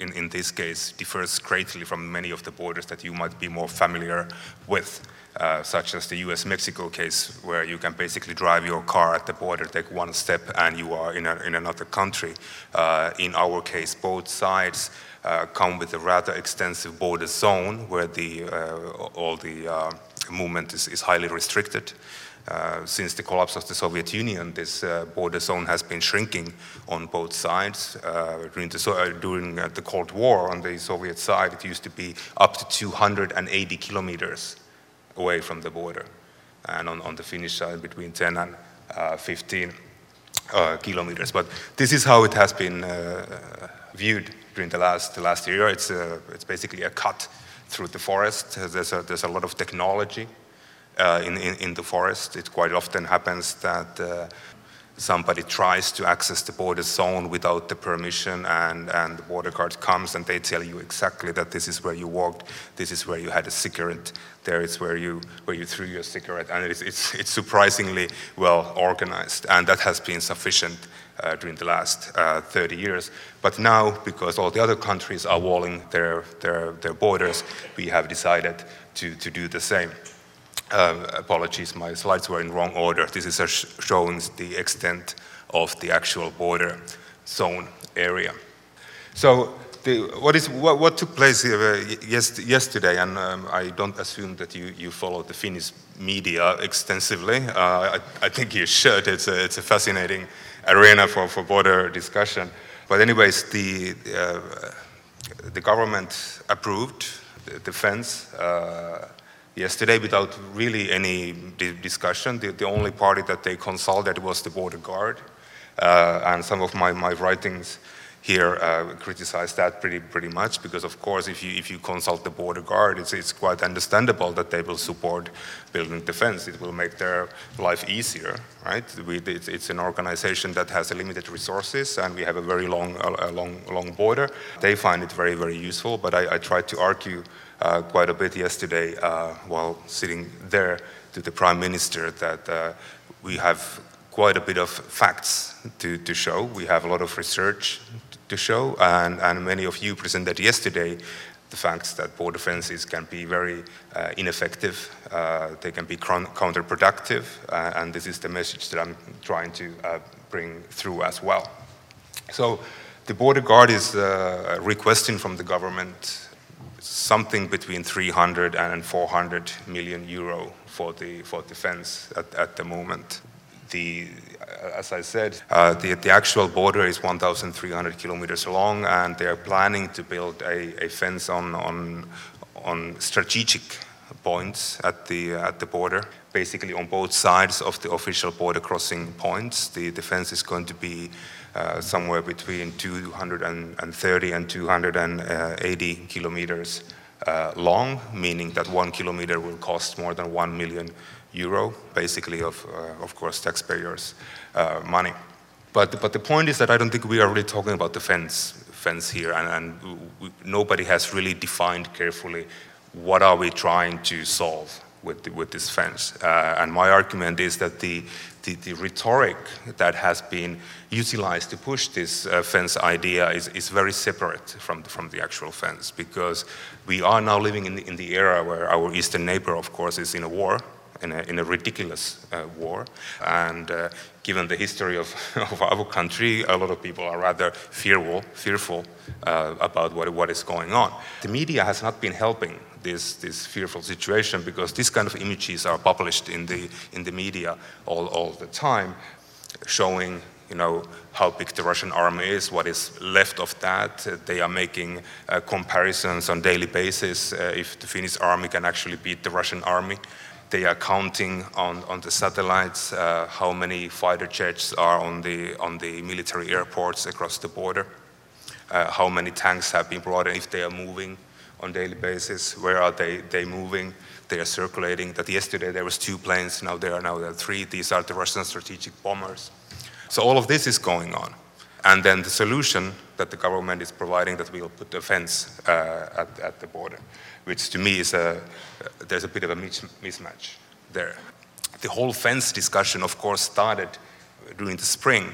in, in this case differs greatly from many of the borders that you might be more familiar with. Uh, such as the US-Mexico case, where you can basically drive your car at the border, take one step, and you are in, a, in another country. Uh, in our case, both sides uh, come with a rather extensive border zone where the, uh, all the uh, movement is, is highly restricted. Uh, since the collapse of the Soviet Union, this uh, border zone has been shrinking on both sides. Uh, during, the, uh, during the, Cold War, on the Soviet side, it used to be up to 280 kilometers away from the border, and on, on the Finnish side, between 10 and 15 kilometers. But this is how it has been viewed during the last, the last year. It's, it's basically a cut through the forest. There's a, there's a lot of technology uh, in, in, in, the forest. It quite often happens that uh, somebody tries to access the border zone without the permission and, and the border guard comes and they tell you exactly that this is where you walked, this is where you had a cigarette, there is where you, where you threw your cigarette and it's, it's, it's surprisingly well organized and that has been sufficient uh, during the last uh, 30 years. But now, because all the other countries are walling their, their, their borders, we have decided to, to do the same. Uh, apologies, my slides were in wrong order. This is showing the extent of the actual border zone area. So the, what, is, what, what, took place uh, yes, yesterday, and um, I don't assume that you, you follow the Finnish media extensively. Uh, I, I, think you should. It's a, it's a fascinating arena for, for border discussion. But anyways, the, uh, the government approved the fence uh, yesterday without really any discussion. The, the, only party that they consulted was the border guard. Uh, and some of my, my writings here uh, criticize that pretty, pretty much because, of course, if you, if you consult the border guard, it's, it's quite understandable that they will support building defense. It will make their life easier, right? We, it's, it's, an organization that has limited resources and we have a very long, a long, long border. They find it very, very useful, but I, I tried to argue uh, quite a bit yesterday uh, while sitting there to the Prime Minister that uh, we have quite a bit of facts to, to show. We have a lot of research to show, and, and many of you presented yesterday the facts that border fences can be very uh, ineffective, uh, they can be counterproductive, uh, and this is the message that I'm trying to bring through as well. So the border guard is requesting from the government something between 300 and 400 million euro for the for defense at, at the moment. The, as I said, uh, the, the actual border is 1,300 kilometers long, and they are planning to build a, a fence on, on, on strategic points at the, at the border, basically on both sides of the official border crossing points. The defense is going to be uh, somewhere between 230 and 280 kilometers uh, long, meaning that one kilometer will cost more than one million euro, basically of, uh, of course, taxpayers' uh, money. But, but the point is that I don't think we are really talking about the fence, fence here, and, and we, nobody has really defined carefully what are we trying to solve with, the, with this fence. Uh, and my argument is that the, the, the, rhetoric that has been utilized to push this uh, fence idea is, is very separate from the, from the actual fence because we are now living in the, in the era where our eastern neighbor, of course, is in a war. In a, in a ridiculous uh, war. And uh, given the history of, of, our country, a lot of people are rather fearful, fearful uh, about what, what is going on. The media has not been helping this, this fearful situation because these kind of images are published in the, in the media all, all the time, showing you know, how big the Russian army is, what is left of that. They are making uh, comparisons on daily basis uh, if the Finnish army can actually beat the Russian army. They are counting on, on the satellites uh, how many fighter jets are on the, on the military airports across the border, uh, how many tanks have been brought in, if they are moving, on daily basis. Where are they, they moving? They are circulating. That yesterday there was two planes, now there are now there are three. These are the Russian strategic bombers. So all of this is going on. And then the solution that the government is providing that we'll put a fence uh, at, at, the border, which to me is a, there's a bit of a mismatch there. The whole fence discussion, of course, started during the spring,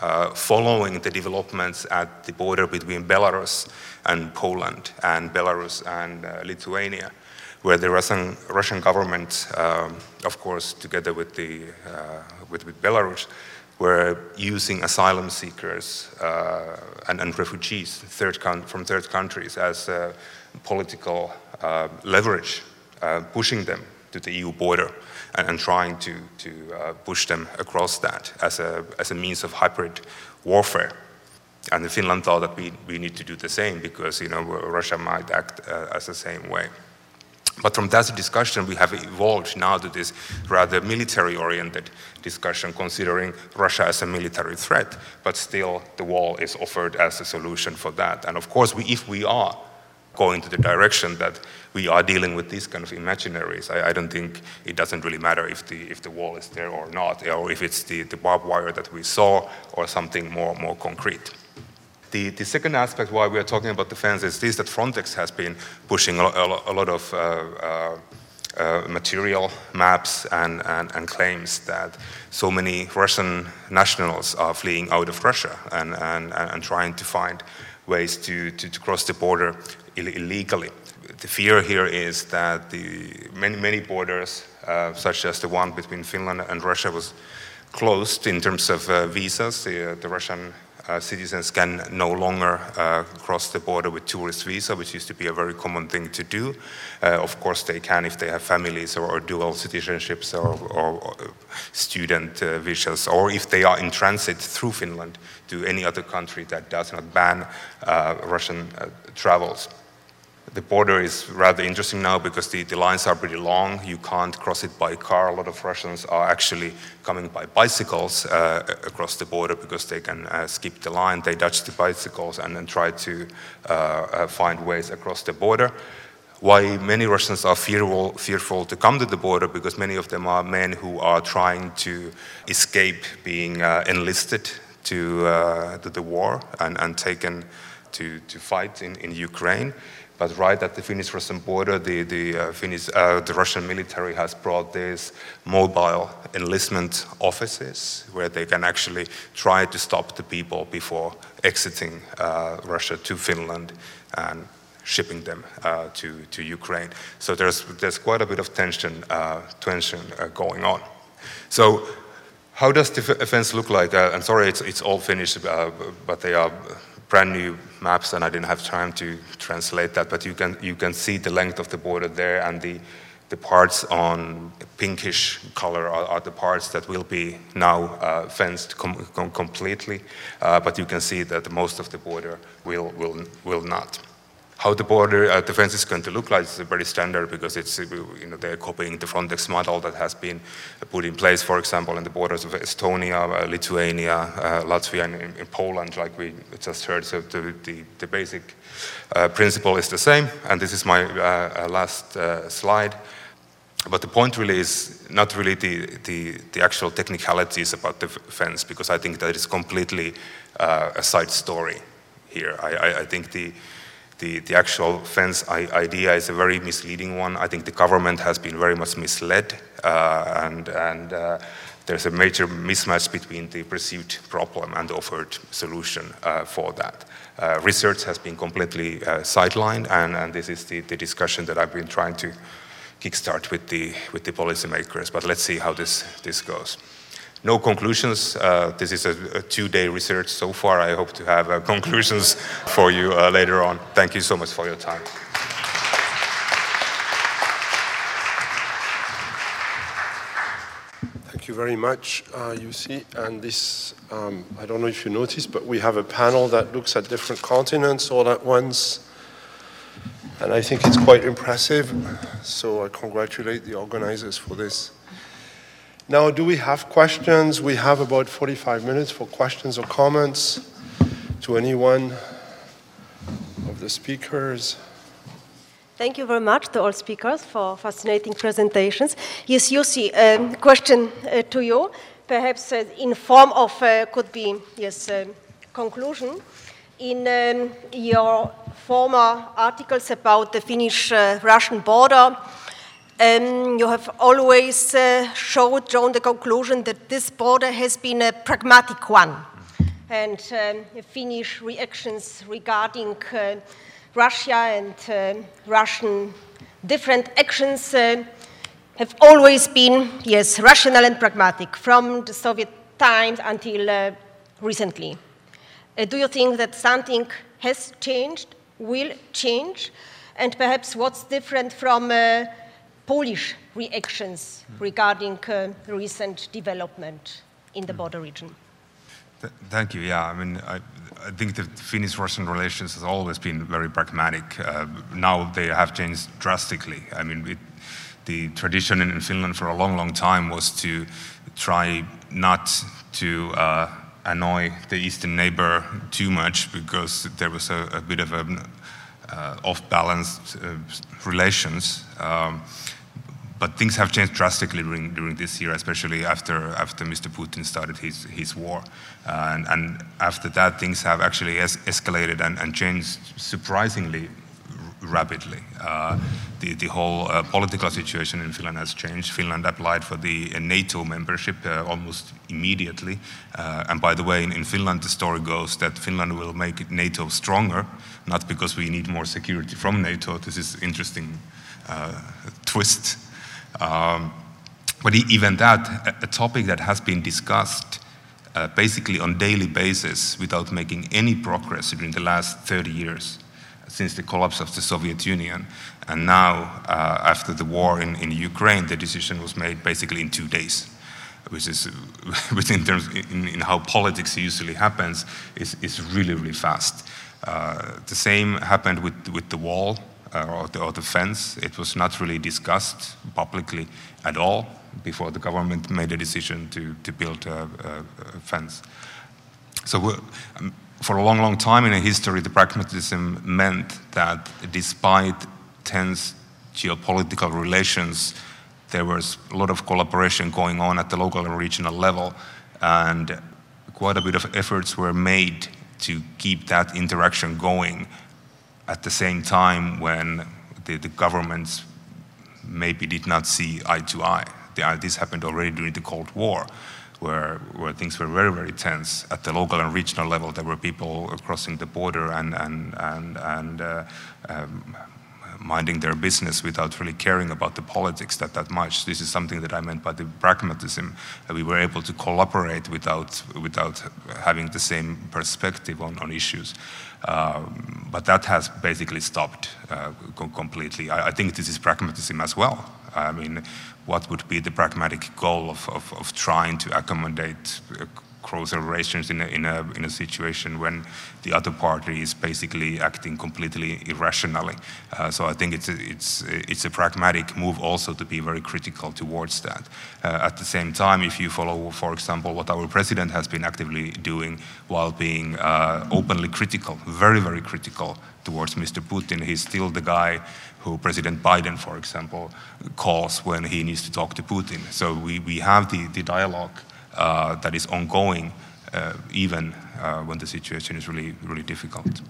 uh, following the developments at the border between Belarus and Poland and Belarus and uh, Lithuania, where the Russian, Russian government, um, of course, together with, the, uh, with, with Belarus, were using asylum seekers uh, and, and, refugees third from third countries as uh, political uh, leverage, uh, pushing them to the EU border and, and trying to, to uh, push them across that as a, as a means of hybrid warfare. And Finland thought that we, we need to do the same because you know, Russia might act uh, as the same way. But from that discussion, we have evolved now to this rather military oriented discussion, considering Russia as a military threat, but still the wall is offered as a solution for that. And of course, we, if we are going to the direction that we are dealing with these kind of imaginaries, I, I, don't think it doesn't really matter if the, if the wall is there or not, or if it's the, the barbed wire that we saw or something more, more concrete. The, the second aspect why we are talking about defense is this that Frontex has been pushing a, a, lot of uh, uh, uh, material, maps, and, and, and, claims that so many Russian nationals are fleeing out of Russia and, and, and trying to find ways to, to, to cross the border Ill illegally. The fear here is that the many, many borders, uh, such as the one between Finland and Russia, was closed in terms of uh, visas. The, the Russian uh, citizens can no longer uh, cross the border with tourist visa, which used to be a very common thing to do. Uh, of course, they can if they have families or, or dual citizenships or, or, student uh, visas, or if they are in transit through Finland to any other country that does not ban uh, Russian uh, travels the border is rather interesting now because the, the lines are pretty long. You can't cross it by car. A lot of Russians are actually coming by bicycles uh, across the border because they can uh, skip the line. They dodge the bicycles and then try to uh, uh find ways across the border. Why many Russians are fearful, fearful to come to the border because many of them are men who are trying to escape being uh, enlisted to, uh, to the war and, and taken to, to fight in, in Ukraine. But right at the Finnish-Russian border, the, the, uh, Finnish, uh, the Russian military has brought these mobile enlistment offices where they can actually try to stop the people before exiting uh, Russia to Finland and shipping them uh, to, to Ukraine. So there's, there's quite a bit of tension, uh, tension uh, going on. So how does the offense look like? I'm sorry, it's, it's all finished, but they are brand new maps and I didn't have time to translate that, but you can, you can see the length of the border there and the, the parts on pinkish color are, are the parts that will be now uh, fenced com com completely, uh, but you can see that most of the border will, will, will not. How the border uh, defense is going to look like is very standard because it's, you know, they're copying the Frontex model that has been put in place, for example, in the borders of Estonia, uh, Lithuania, uh, Latvia, and in, in, Poland, like we just heard. So the, the, the basic uh, principle is the same. And this is my uh, uh, last slide. But the point really is not really the, the, the, actual technicalities about the fence, because I think that is completely a side story here. I, I, I think the the, the actual fence idea is a very misleading one. I think the government has been very much misled, uh, and, and uh, there's a major mismatch between the perceived problem and the offered solution uh, for that. Uh, research has been completely uh, sidelined, and, and this is the, the discussion that I've been trying to kickstart with the, with the policymakers, but let's see how this, this goes no conclusions. Uh, this is a, a two-day research so far. I hope to have uh, conclusions for you uh, later on. Thank you so much for your time. Thank you very much, uh, Jussi. And this, um, I don't know if you noticed, but we have a panel that looks at different continents all at once. And I think it's quite impressive. So I congratulate the organizers for this. Now, do we have questions? We have about 45 minutes for questions or comments to anyone of the speakers. Thank you very much to all speakers for fascinating presentations. Yes, Jussi, a um, question uh, to you, perhaps uh, in form of, uh, could be, yes, uh, conclusion. In um, your former articles about the Finnish-Russian uh, border, um, you have always uh, showed, drawn the conclusion that this border has been a pragmatic one. And um, Finnish reactions regarding Russia and uh, Russian different actions uh, have always been, yes, rational and pragmatic from the Soviet times until uh, recently. Uh, do you think that something has changed, will change, and perhaps what's different from uh, Polish reactions regarding uh, recent development in the border region? Th thank you. Yeah, I mean, I, I think the Finnish-Russian relations has always been very pragmatic. Uh, now they have changed drastically. I mean, it, the tradition in Finland for a long, long time was to try not to uh, annoy the eastern neighbor too much because there was a, a bit of an uh, off-balanced uh, relations. Um, but things have changed drastically during, during this year, especially after, after Mr. Putin started his, his war. Uh, and, and, after that, things have actually es escalated and, and, changed surprisingly rapidly. Uh, the, the whole uh, political situation in Finland has changed. Finland applied for the uh, NATO membership uh, almost immediately. Uh, and by the way, in, in, Finland, the story goes that Finland will make NATO stronger, not because we need more security from NATO. This is interesting twist. Um, but even that, a topic that has been discussed uh, basically on daily basis without making any progress during the last 30 years since the collapse of the Soviet Union. And now, uh, after the war in, in Ukraine, the decision was made basically in two days which is, which in terms in, in, how politics usually happens, is, is really, really fast. Uh, the same happened with, with the wall or, the, or the fence. It was not really discussed publicly at all before the government made a decision to, to build a, a, a fence. So um, for a long, long time in history, the pragmatism meant that despite tense geopolitical relations, there was a lot of collaboration going on at the local and regional level, and quite a bit of efforts were made to keep that interaction going at the same time when the, the governments maybe did not see eye to eye. The, this happened already during the Cold War, where, where things were very, very tense at the local and regional level. There were people crossing the border and, and, and, and uh, um, minding their business without really caring about the politics that, that much. This is something that I meant by the pragmatism. we were able to collaborate without, without having the same perspective on, on issues. Um, but that has basically stopped uh, completely. I, I, think this is pragmatism as well. I mean, what would be the pragmatic goal of, of, of trying to accommodate uh, closer relations in a, in, a, in a situation when the other party is basically acting completely irrationally. Uh, so I think it's a, it's, it's a pragmatic move also to be very critical towards that. Uh, at the same time, if you follow, for example, what our president has been actively doing while being uh, openly critical, very, very critical towards Mr. Putin, he's still the guy who President Biden, for example, calls when he needs to talk to Putin. So we, we have the, the dialogue that is ongoing uh, even uh, when the situation is really, really difficult.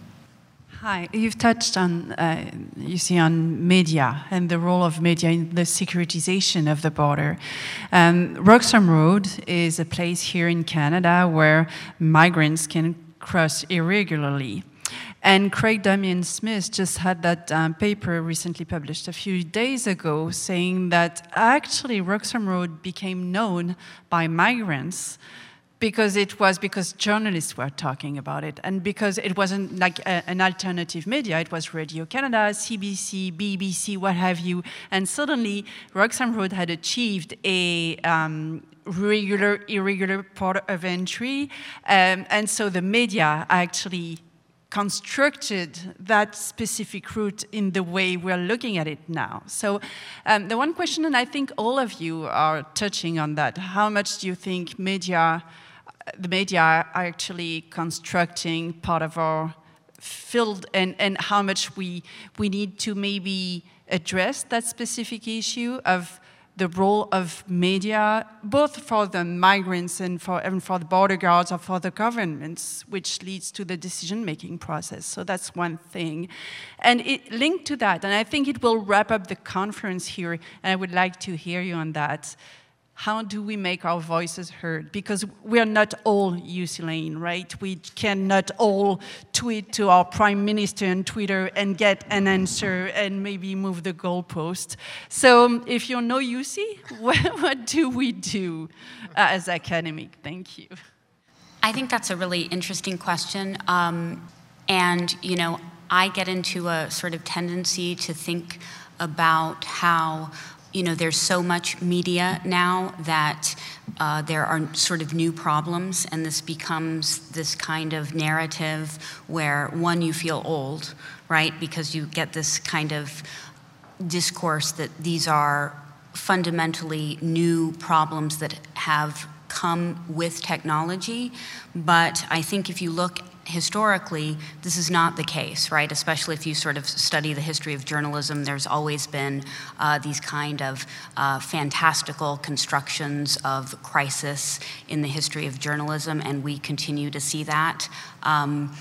Hi, you've touched on, uh, Jussi, on media and the role of media in the securitization of the border. Um, Roxham Road is a place here in Canada where migrants can cross irregularly. And Craig Damian Smith just had that um, paper recently published a few days ago saying that actually Roxham Road became known by migrants because it was because journalists were talking about it and because it wasn't like a, an alternative media. It was radio canada cbc bbc what have you. And suddenly roxham road had achieved a um, regular irregular port of entry um, and so the media actually constructed that specific route in the way we're looking at it now. So um, the one question, and I think all of you are touching on that, how much do you think media, the media are actually constructing part of our field and, and how much we, we need to maybe address that specific issue of the role of media, both for the migrants and for, even for the border guards or for the governments, which leads to the decision-making process. So that's one thing. And it linked to that, and I think it will wrap up the conference here, and I would like to hear you on that how do we make our voices heard? Because we are not all Jussi Laine, right? We cannot all tweet to our prime minister on Twitter and get an answer and maybe move the goalpost. So um, if you're no UC, what, what do we do uh, as academic? Thank you. I think that's a really interesting question. Um, and, you know, I get into a sort of tendency to think about how you know, there's so much media now that uh, there are sort of new problems, and this becomes this kind of narrative where, one, you feel old, right? Because you get this kind of discourse that these are fundamentally new problems that have come with technology. But I think if you look historically, this is not the case, right? Especially if you sort of study the history of journalism, there's always been uh, these kind of uh, fantastical constructions of crisis in the history of journalism, and we continue to see that. Um,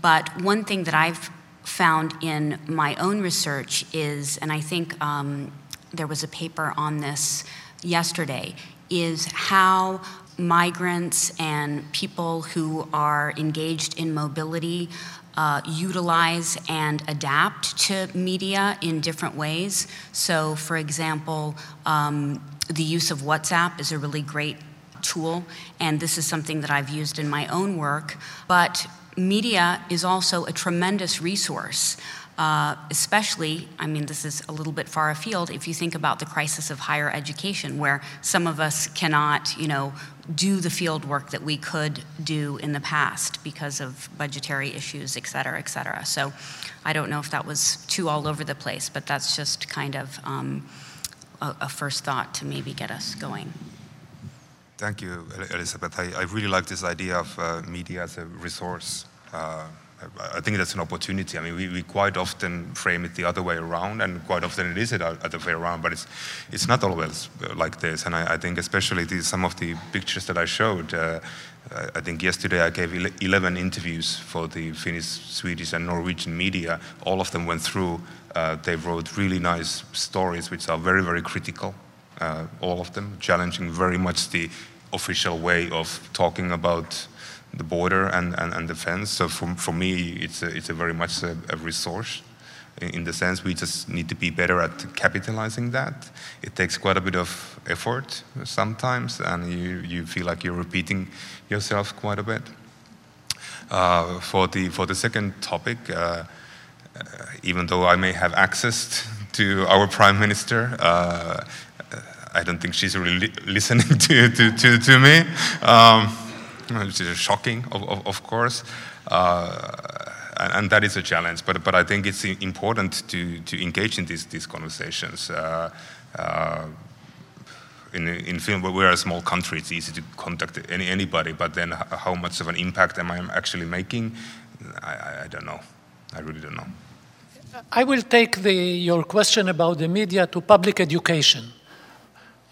but one thing that I've found in my own research is, and I think um, there was a paper on this yesterday, is how migrants and people who are engaged in mobility uh, utilize and adapt to media in different ways. So, for example, um, the use of WhatsApp is a really great tool, and this is something that I've used in my own work. But media is also a tremendous resource. Uh, especially, I mean, this is a little bit far afield if you think about the crisis of higher education, where some of us cannot, you know, do the field work that we could do in the past because of budgetary issues, et cetera, et cetera. So I don't know if that was too all over the place, but that's just kind of um, a, a, first thought to maybe get us going. Thank you, Elizabeth. I, I really like this idea of uh, media as a resource. Uh, I think that's an opportunity. I mean, we, we, quite often frame it the other way around, and quite often it is the other way around, but it's, it's not always uh, like this. And I, I think, especially some of the pictures that I showed, uh, I think yesterday I gave 11 interviews for the Finnish, Swedish, and Norwegian media. All of them went through, uh, they wrote really nice stories, which are very, very critical, uh, all of them, challenging very much the official way of talking about the border and, and, and defense. So for, for me, it's a, it's a very much a, a resource in the sense we just need to be better at capitalizing that. It takes quite a bit of effort sometimes, and you, you feel like you're repeating yourself quite a bit. Uh, for, the, for the second topic, uh, uh, even though I may have access to our Prime Minister, uh, I don't think she's really li listening to, to, to, to me. Um, which is shocking, of, of, of course. Uh, and, and, that is a challenge, but, but I think it's important to, to engage in these, these conversations. Uh, uh, in, in Finland, we're a small country, it's easy to contact any, anybody, but then how much of an impact am I actually making? I, I don't know. I really don't know. I will take the, your question about the media to public education.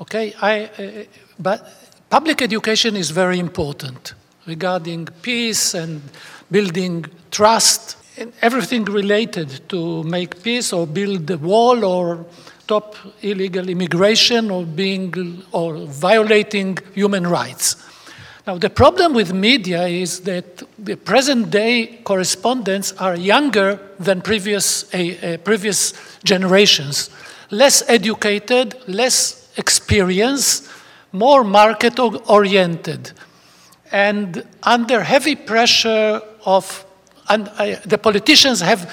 Okay, I, uh, but Public education is very important regarding peace and building trust and everything related to make peace or build a wall or stop illegal immigration or being or violating human rights. Now the problem with media is that the present day correspondents are younger than previous, uh, uh, previous generations, less educated, less experienced, more market oriented. And under heavy pressure of, and uh, the politicians have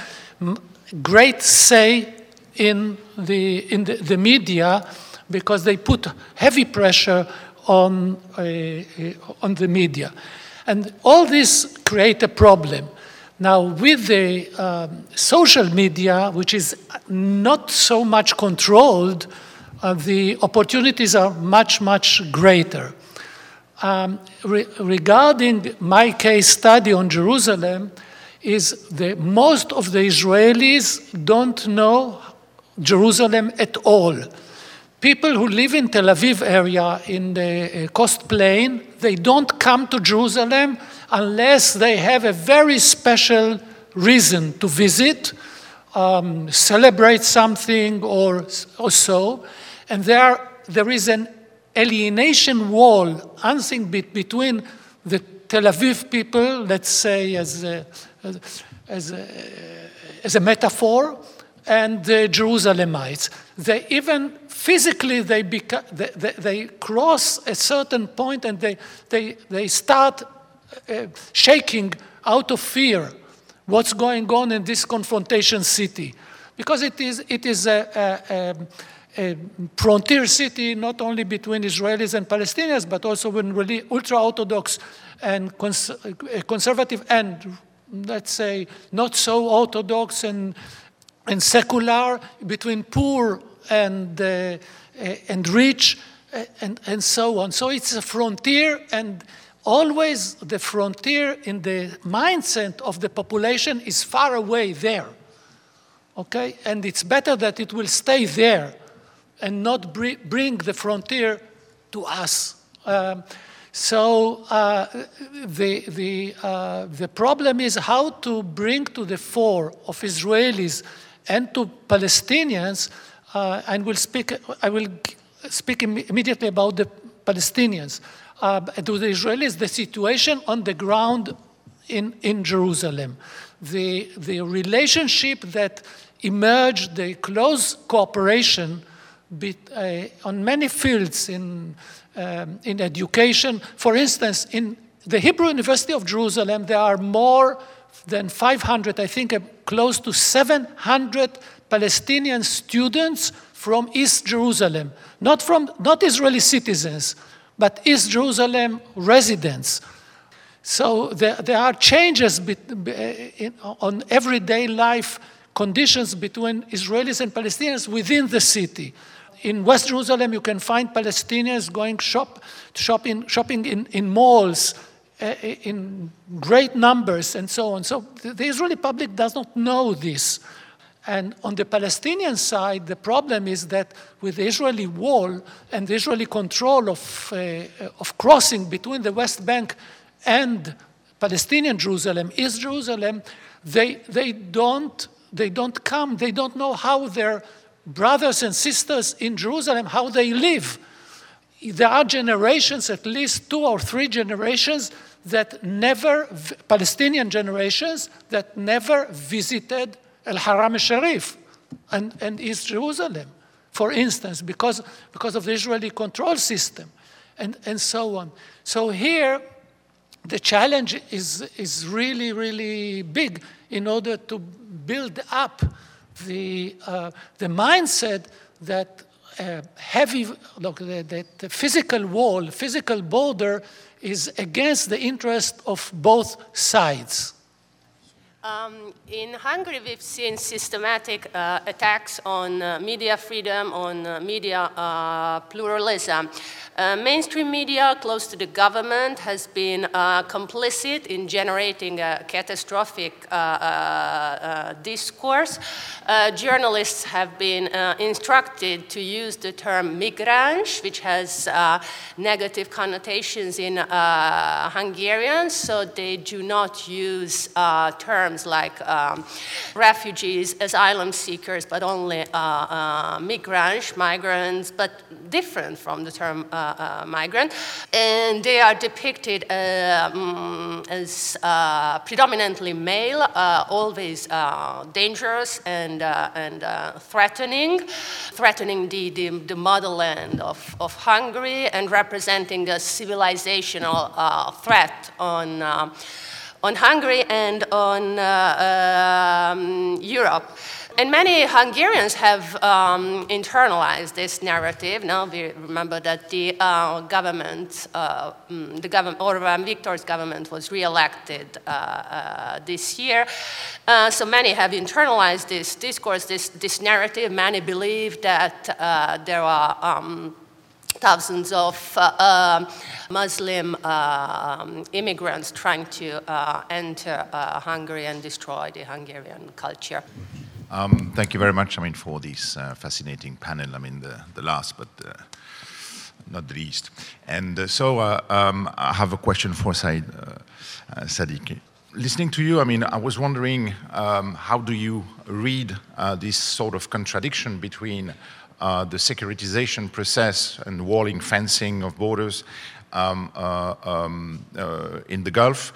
great say in the, in the, the media because they put heavy pressure on, uh, on the media. And all this create a problem. Now, with the um, social media, which is not so much controlled, uh, the opportunities are much, much greater. Um, re regarding my case study on Jerusalem, is that most of the Israelis don't know Jerusalem at all. People who live in Tel Aviv area in the uh, coast plain, they don't come to Jerusalem unless they have a very special reason to visit, um, celebrate something or, or so. And there, there is an alienation wall, bit between the Tel Aviv people, let's say as a, as a, as a metaphor, and the Jerusalemites. They even physically they, beca- they, they, they, cross a certain point and they, they, they start uh, shaking out of fear what's going on in this confrontation city. Because it is, it is a, a, a, a frontier city not only between Israelis and Palestinians, but also with really ultra Orthodox and cons- conservative and, let's say, not so Orthodox and, and secular, between poor and, uh, uh and rich, uh, and, and so on. So it's a frontier and always the frontier in the mindset of the population is far away there. Okay? And it's better that it will stay there and not bring the frontier to us. Um, so uh, the, the, uh, the problem is how to bring to the fore of Israelis and to Palestinians, uh, and we'll speak, I will speak immediately about the Palestinians uh, to the Israelis the situation on the ground in, in Jerusalem. The, the relationship that emerged, the close cooperation be, uh, on many fields in, um, in education. For instance, in the Hebrew University of Jerusalem, there are more than 500, I think uh, close to 700 Palestinian students from East Jerusalem, not, from, not Israeli citizens, but East Jerusalem residents. So there, there are changes be, be, in, on everyday life conditions between Israelis and Palestinians within the city. In West Jerusalem, you can find Palestinians going shop, shopping, shopping in, in malls uh, in great numbers and so on. So the, the Israeli public does not know this. And on the Palestinian side, the problem is that with the Israeli wall and the Israeli control of, uh, of crossing between the West Bank and Palestinian Jerusalem, East Jerusalem, they, they, don't, they don't come, they don't know how their brothers and sisters in Jerusalem, how they live. There are generations, at least two or three generations, that never, Palestinian generations, that never visited Al Haram Sharif and, and East Jerusalem, for instance, because, because of the Israeli control system and, and so on. So here, the challenge is, is really, really big in order to build up the, uh, the mindset that uh, heavy, look, the, the physical wall, physical border is against the interest of both sides. Um, in Hungary, we've seen systematic uh, attacks on uh, media freedom, on uh, media uh, pluralism. Uh, mainstream media close to the government has been uh, complicit in generating a catastrophic discourse. journalists have been instructed to use the term migráns, which has negative connotations in Hungarian, so they do not use terms terms like um, refugees, asylum seekers, but only uh, uh, migrants, migrants, but different from the term uh, uh migrant. And they are depicted um, as uh, predominantly male, always dangerous and, and threatening, threatening the, the, the, motherland of, of Hungary and representing a civilizational threat on on Hungary and on uh, um, Europe. And many Hungarians have um, internalized this narrative. Now we remember that the uh, government, uh, mm, the government, Orbán Viktor's government was re-elected uh, uh this year. Uh, so many have internalized this discourse, this, this narrative. Many believe that uh, there are um, thousands of uh, uh, Muslim uh, immigrants trying to uh, enter uh, Hungary and destroy the Hungarian culture. Um, thank you very much. I mean, for this uh, fascinating panel. I mean, the, the last, but not the least. And so, um, I have a question for Said Saddiki listening to you, I mean, I was wondering um, how do you read this sort of contradiction between uh, the securitization process and walling fencing of borders um, uh, um, uh, in the Gulf,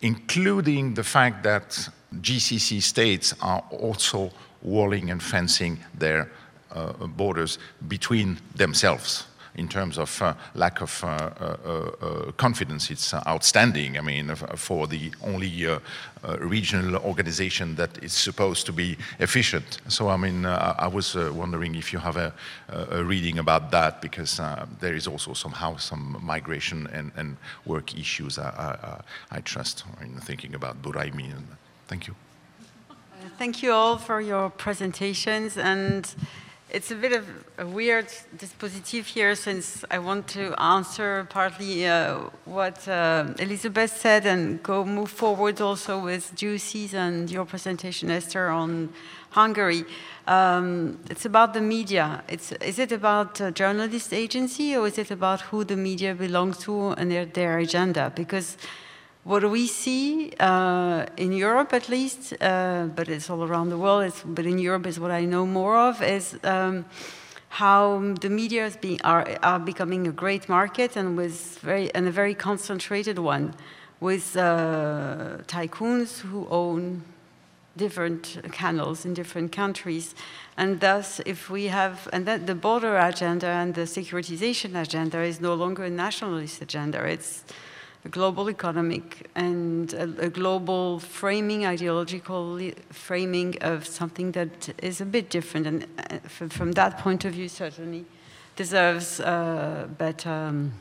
including the fact that GCC states are also walling and fencing their uh, borders between themselves in terms of uh, lack of uh, uh, uh, uh confidence. It's uh, outstanding, I mean, for the only regional organization that is supposed to be efficient. So, I mean, I was wondering if you have a, a reading about that, because there is also somehow some migration and, and work issues, I, I, I trust, in thinking about Buraimi. Thank you. Thank you all for your presentations. and it's a bit of a weird dispositif here since I want to answer partly uh, what uh, Elizabeth said and go move forward also with Jussi's and your presentation, Esther, on Hungary. Um, it's about the media. It's, is it about a journalist agency or is it about who the media belongs to and their, their agenda? Because what we see uh, in Europe, at least, uh, but it's all around the world, but in Europe is what I know more of, is um, how the media is being, are, are becoming a great market and, very, and a very concentrated one, with uh, tycoons who own different canals in different countries. And thus, if we have, and that the border agenda and the securitization agenda is no longer a nationalist agenda, it's a global economic and a, a, global framing, ideological framing of something that is a bit different. And uh, from, from that point of view, certainly deserves uh, better um,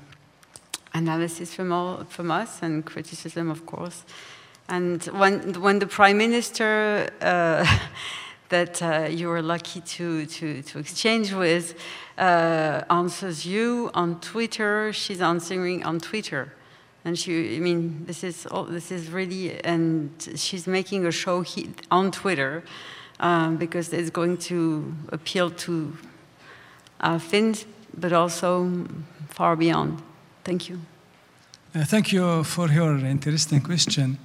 analysis from, all, from us and criticism, of course. And when, when the prime minister uh, that uh, you were lucky to, to, to exchange with answers you on Twitter, she's answering on Twitter and she, I mean, this is all, this is really, and she's making a show he, on Twitter um, because it's going to appeal to uh, Finns, but also far beyond. Thank you. Uh, thank you for your interesting question.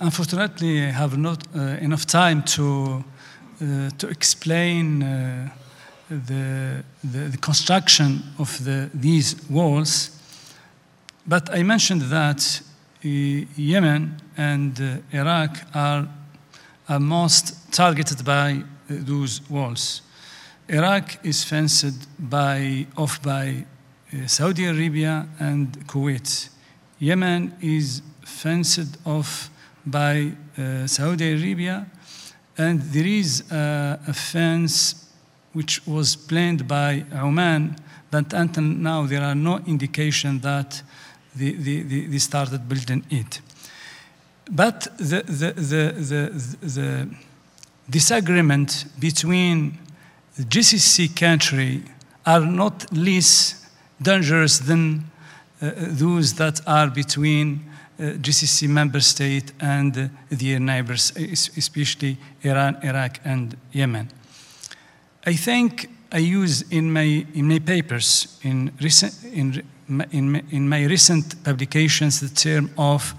Unfortunately, I have not uh, enough time to uh, to explain uh, the, the, the construction of the, these walls but I mentioned that uh, Yemen and uh, Iraq are, most targeted by uh, those walls. Iraq is fenced by, off by uh, Saudi Arabia and Kuwait. Yemen is fenced off by uh, Saudi Arabia, and there is a fence which was planned by Oman, but until now there are no indication that they, they, they started building it. But the, the, the, the, the disagreement between the GCC country are not less dangerous than uh, those that are between uh, GCC member state and uh, their neighbors, especially Iran, Iraq, and Yemen. I think I use in my, in my papers in, recent, in in, in my recent publications the term of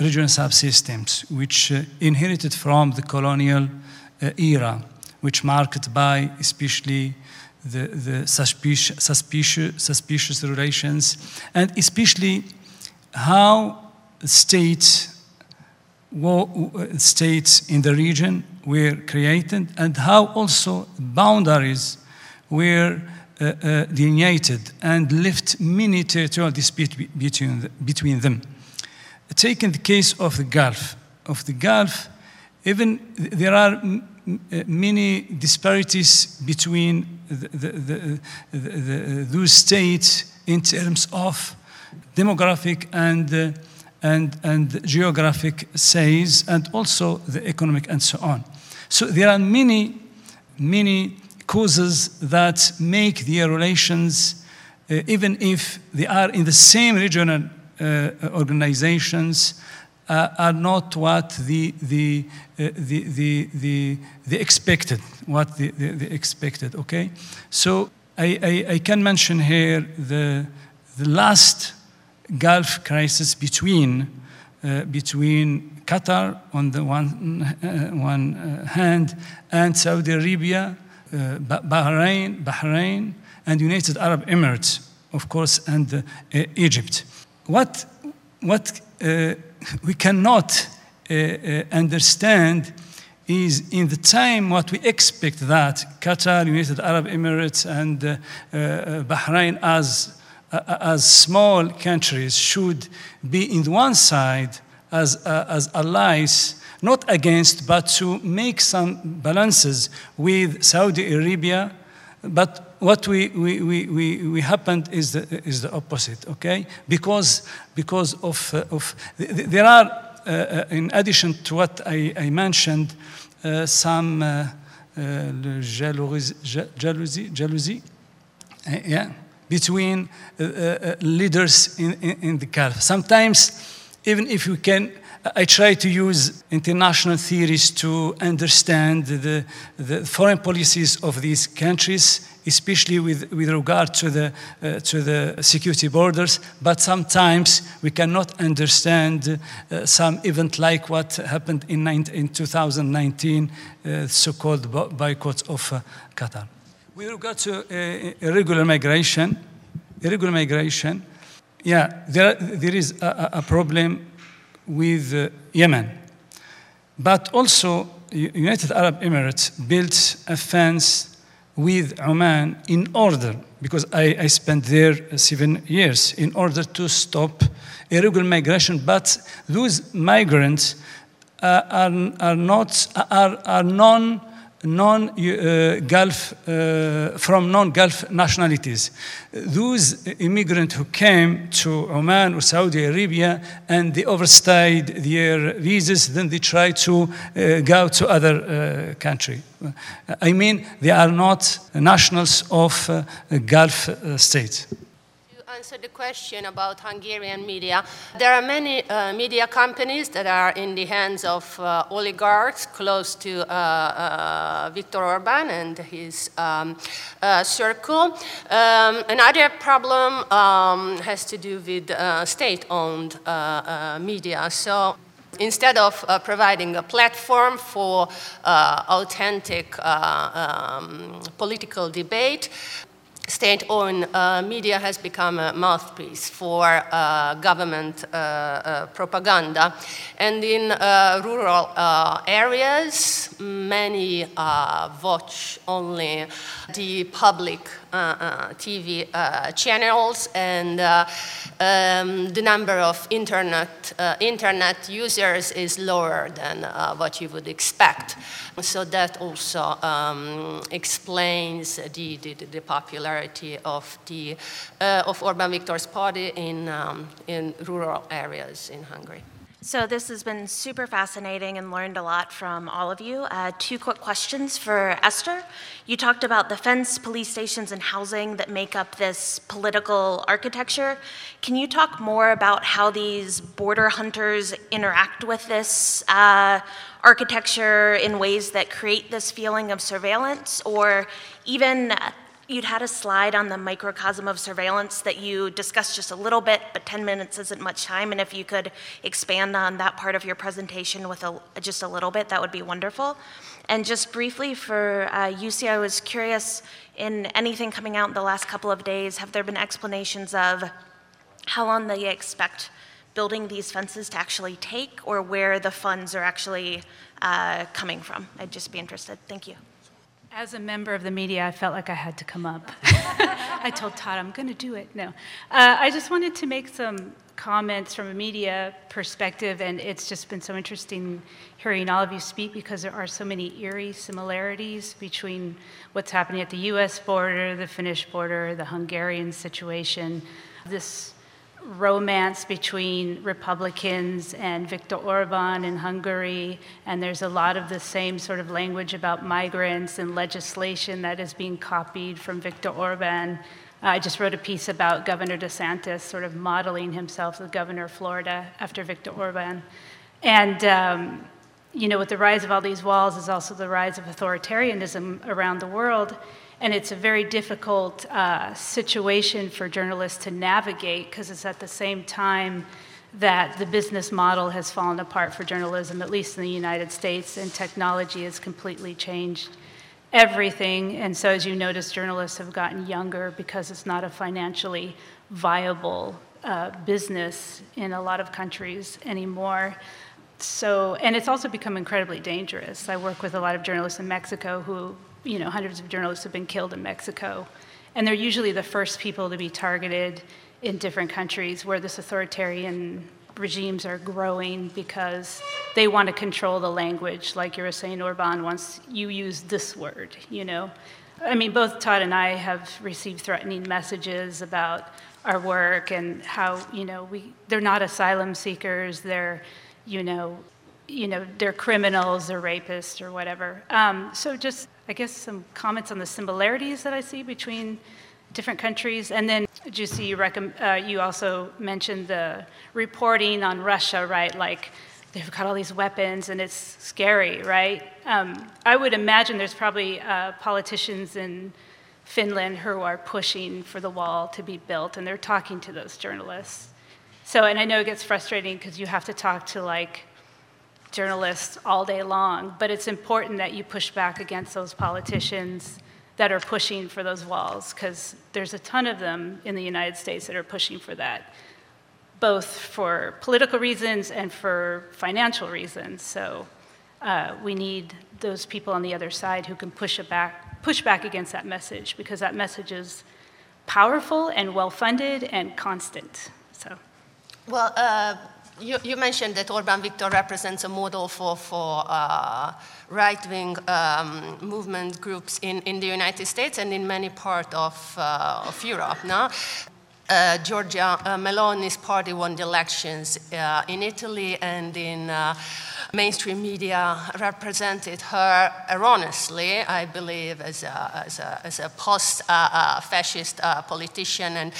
regional subsystems, which uh, inherited from the colonial uh, era, which marked by especially the, the suspicious, suspicious, suspicious relations, and especially how states, states in the region were created and how also boundaries were uh, uh, delineated and left many territorial disputes between, between them. Taking the case of the Gulf, of the Gulf, even there are uh, many disparities between the, the, the, those states in terms of demographic and, uh, and, and geographic size and also the economic and so on. So there are many, many causes that make their relations uh, even if they are in the same regional uh, organizations, uh, are not what the, the, uh, the, the, the, the, expected, what the, the, the, expected, okay? So I, I, I can mention here the, the last Gulf crisis between, uh, between Qatar on the one, uh, one uh, hand and Saudi Arabia, uh, Bahrain, Bahrain, and United Arab Emirates, of course, and Egypt. What, what we cannot uh, uh, understand is in the time what we expect that Qatar, United Arab Emirates, and uh, uh, Bahrain as, uh, as small countries should be in one side as, uh, as allies, not against, but to make some balances with Saudi Arabia. But what we, we, we, we, we happened is the, is the opposite, okay? Because, because of, uh, of there are, uh, uh, in addition to what I, I mentioned, uh, some uh, uh, jealousy, jealousy, jealousy yeah, between leaders in, in, in the Gulf. Sometimes, even if we can I try to use international theories to understand the, the foreign policies of these countries, especially with, with regard to the, uh, to the security borders. But sometimes we cannot understand uh, some event like what happened in, in 2019, uh, so-called boycott of uh, Qatar. With regard to uh, irregular migration, irregular migration, yeah, there, there is a, a problem with uh, Yemen. But also, United Arab Emirates built a fence with Oman in order, because I, I spent there seven years, in order to stop irregular migration. But those migrants uh, are, are, not, are, are non non-Gulf, uh, uh, from non-Gulf nationalities. Those immigrants who came to Oman or Saudi Arabia and they overstayed their visas, then they try to uh, go to other uh, country. I mean, they are not nationals of uh, Gulf uh, states answer the question about Hungarian media. There are many uh, media companies that are in the hands of uh, oligarchs close to uh, uh Viktor Orban and his um, uh, circle. Um, another problem um, has to do with uh, state-owned media. So instead of uh, providing a platform for uh, authentic uh, um, political debate, state-owned uh, media has become a mouthpiece for uh, government uh, uh propaganda. And in uh, rural uh, areas, many watch only the public TV channels, and um, the number of internet, internet users is lower than what you would expect. So that also um, explains the, the, the popularity of, the, uh, of Orban Viktor's party in, um, in rural areas in Hungary. So this has been super fascinating and learned a lot from all of you. Uh, two quick questions for Esther. You talked about the fence, police stations, and housing that make up this political architecture. Can you talk more about how these border hunters interact with this uh, architecture in ways that create this feeling of surveillance, or even You'd had a slide on the microcosm of surveillance that you discussed just a little bit, but 10 minutes isn't much time. And if you could expand on that part of your presentation with a, just a little bit, that would be wonderful. And just briefly for uh, Jussi, I was curious in anything coming out in the last couple of days, have there been explanations of how long they expect building these fences to actually take or where the funds are actually uh, coming from? I'd just be interested. Thank you. As a member of the media, I felt like I had to come up. I told Todd, I'm going to do it. No. Uh, I just wanted to make some comments from a media perspective, and it's just been so interesting hearing all of you speak because there are so many eerie similarities between what's happening at the US border, the Finnish border, the Hungarian situation. This romance between Republicans and Viktor Orban in Hungary, and there's a lot of the same sort of language about migrants and legislation that is being copied from Viktor Orban I just wrote a piece about Governor DeSantis sort of modeling himself as governor of Florida after Viktor Orban. And, um, you know, with the rise of all these walls is also the rise of authoritarianism around the world. And it's a very difficult uh, situation for journalists to navigate because it's at the same time that the business model has fallen apart for journalism, at least in the United States, and technology has completely changed everything. And so, as you notice, journalists have gotten younger because it's not a financially viable uh, business in a lot of countries anymore. So, and it's also become incredibly dangerous. I work with a lot of journalists in Mexico who, you know, hundreds of journalists have been killed in Mexico. And they're usually the first people to be targeted in different countries where this authoritarian regimes are growing because they want to control the language. Like you were saying, Orban once you use this word, you know. I mean, both Todd and I have received threatening messages about our work and how, you know, we, they're not asylum seekers, they're, you know, you know, they're criminals, they're rapists or whatever. Um, so just, I guess, some comments on the similarities that I see between different countries. And then, Jussi, you, uh, you also mentioned the reporting on Russia, right? Like, they've got all these weapons and it's scary, right? Um, I would imagine there's probably uh, politicians in Finland who are pushing for the wall to be built and they're talking to those journalists. So, and I know it gets frustrating because you have to talk to like journalists all day long, but it's important that you push back against those politicians that are pushing for those walls because there's a ton of them in the United States that are pushing for that, both for political reasons and for financial reasons. So uh, we need those people on the other side who can push back, push back against that message because that message is powerful and well funded and constant. So. Well, uh, you, you, mentioned that Orban Viktor represents a model for, for uh, right-wing um, movement groups in, in the United States and in many parts of, uh, of Europe. No? Uh, Giorgia uh, Meloni's party won the elections uh, in Italy and in uh, mainstream media represented her erroneously, I believe, as a, as a, as a post-fascist uh, uh, politician. And,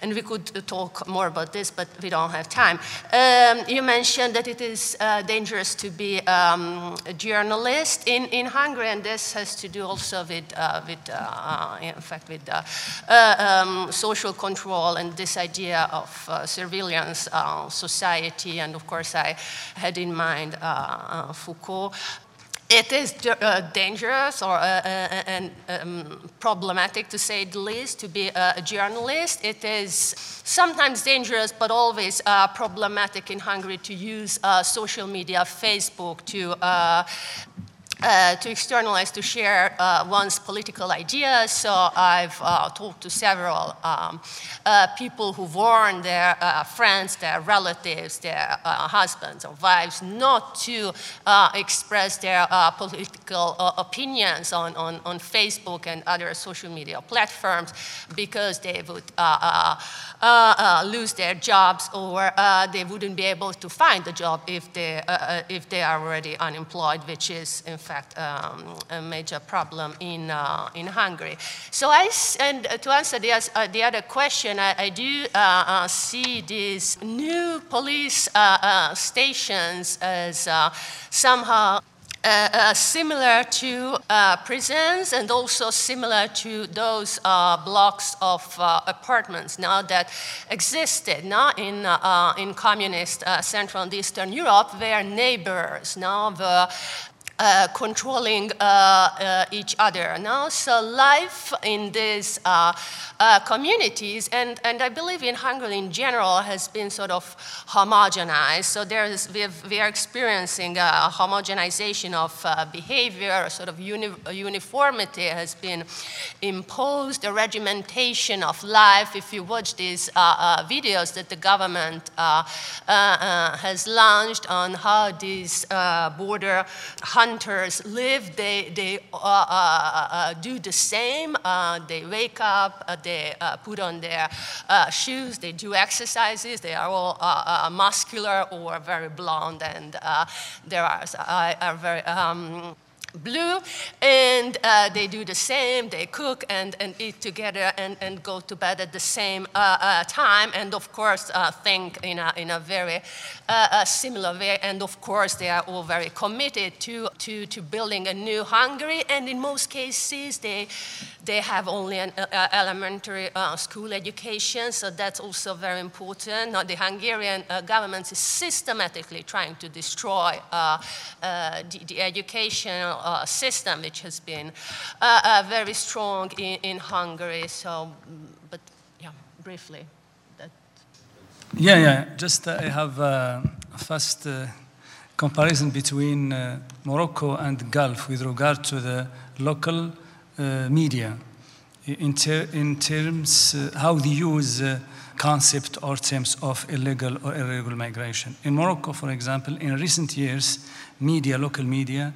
and we could talk more about this, but we don't have time. Um, you mentioned that it is dangerous to be um, a journalist in, in Hungary, and this has to do also with, with in fact, with um, social control and this idea of surveillance society. And of course, I had in mind uh, Foucault. It is uh, dangerous or uh, and um, problematic, to say the least, to be a journalist. It is sometimes dangerous, but always problematic in Hungary to use social media, Facebook, to uh, to externalize, to share uh, one's political ideas. So I've uh, talked to several um, uh, people who warn their uh, friends, their relatives, their husbands or wives not to express their political opinions on, on, on, Facebook and other social media platforms because they would lose their jobs or they wouldn't be able to find a job if they, if they are already unemployed, which is in fact, um, a major problem in, uh, in Hungary. So I, and to answer the, uh, the other question, I, I do uh, uh see these new police uh, uh, stations as somehow uh, uh, similar to uh, prisons and also similar to those blocks of apartments now that existed now in, in communist Central and Eastern Europe where neighbors now were uh, controlling uh, uh, each other. Now, so life in these uh, uh, communities, and, and I believe in Hungary in general, has been sort of homogenized. So there's, we, are experiencing a homogenization of uh, behavior, a sort of uni uniformity has been imposed, a regimentation of life. If you watch these videos that the government has launched on how these border hunters live, they, they uh, uh, uh, do the same. they wake up, they put on their shoes, they do exercises, they are all muscular or very blonde, and there are, are very um, blue. And uh, they do the same. They cook and, and eat together and, and go to bed at the same uh, uh, time, and of course, uh, think in a, in a very uh, similar way. And of course, they are all very committed to, to, to building a new Hungary, and in most cases, they, they have only an elementary school education, so that's also very important. Now, the Hungarian government is systematically trying to destroy the, the educational system, which has been uh, uh, very strong in, in, Hungary. So, but yeah, briefly. That. Yeah, yeah. Just uh, I have uh, a uh, comparison between uh, Morocco and Gulf with regard to the local Uh, media in, ter in terms uh, how they use uh, concept or terms of illegal or irregular migration. In Morocco, for example, in recent years, media, local media,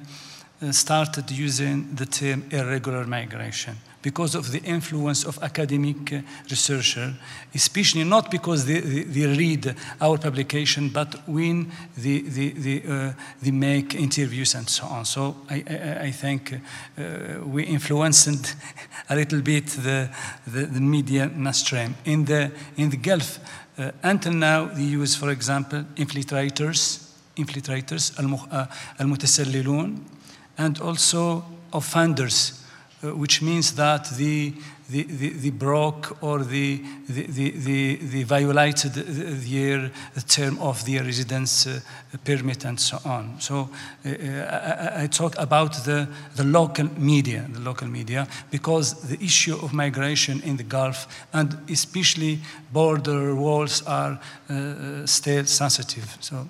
uh, started using the term irregular migration because of the influence of academic uh, researchers, especially not because they, they, read our publication, but when they, they, they, uh, they make interviews and so on. So I, I, I think uh, we influenced a little bit the, the, the media mainstream. In the, in the Gulf, uh, until now, they use, for example, infiltrators, infiltrators, uh, al-mutasallilun, and also offenders, which means that the, the, the, the broke or the, the, the, the, violated their the term of their residence uh, permit and so on. So uh, I, talk about the, the local media, the local media, because the issue of migration in the Gulf and especially border walls are uh, still sensitive. So.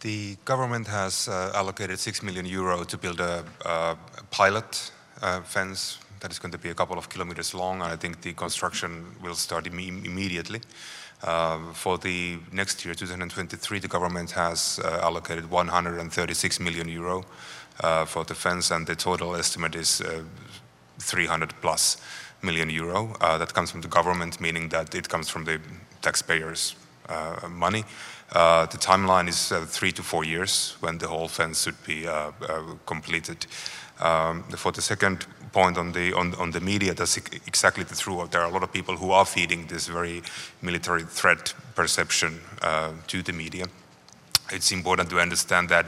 The government has uh, allocated 6 million euro to build a, a pilot uh, fence that is going to be a couple of kilometers long, and I think the construction will start Im immediately. Uh, for the next year, 2023, the government has uh, allocated 136 million euro uh, for the fence, and the total estimate is uh, 300 plus million euro. that comes from the government, meaning that it comes from the taxpayers' money. Uh, the timeline is uh, three to four years when the whole fence should be uh, uh completed. Um, for the second point on the on, on the media, that's exactly the truth. There are a lot of people who are feeding this very military threat perception uh, to the media. It's important to understand that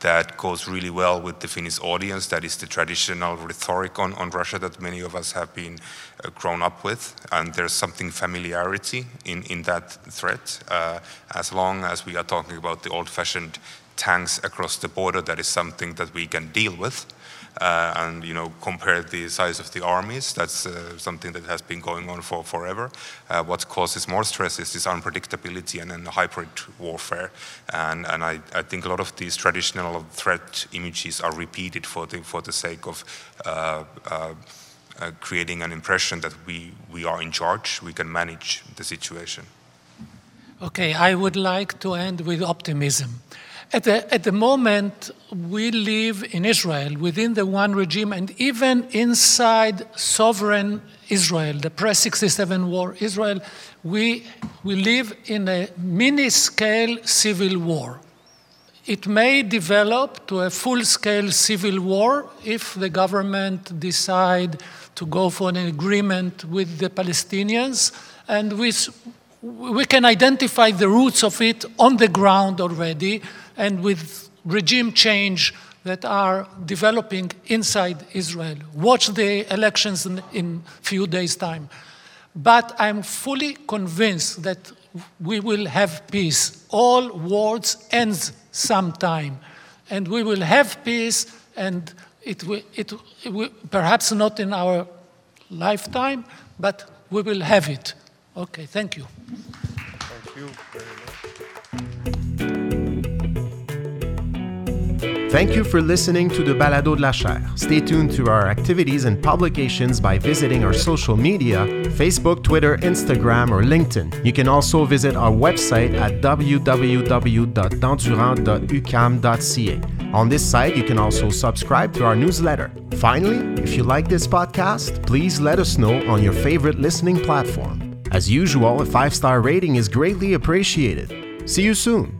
that goes really well with the Finnish audience. That is the traditional rhetoric on, on Russia that many of us have been uh, grown up with. And there's something familiarity in, in that threat. Uh, as long as we are talking about the old fashioned tanks across the border, that is something that we can deal with uh, and you know compare the size of the armies. That's uh, something that has been going on for forever. Uh, what causes more stress is this unpredictability and then hybrid warfare. And, and I, I, think a lot of these traditional threat images are repeated for the for the sake of. Uh, uh, uh, creating an impression that we, we are in charge, we can manage the situation. Okay, I would like to end with optimism. At the, at the moment, we live in Israel within the one regime, and even inside sovereign Israel, the pre 67 war Israel, we, we live in a mini scale civil war. It may develop to a full scale civil war if the government decide to go for an agreement with the Palestinians, and we, we can identify the roots of it on the ground already and with regime change that are developing inside Israel. Watch the elections in, in few days' time. But I'm fully convinced that we will have peace. All wars end sometime, and we will have peace, and it will, it, will, perhaps not in our lifetime, but we will have it. Okay, thank you. Thank you very much. Thank you for listening to the Balado de la Chaire. Stay tuned to our activities and publications by visiting our social media Facebook, Twitter, Instagram, or LinkedIn. You can also visit our website at www.dandurand.uqam.ca. On this site, you can also subscribe to our newsletter. Finally, if you like this podcast, please let us know on your favorite listening platform. As usual, a five star rating is greatly appreciated. See you soon.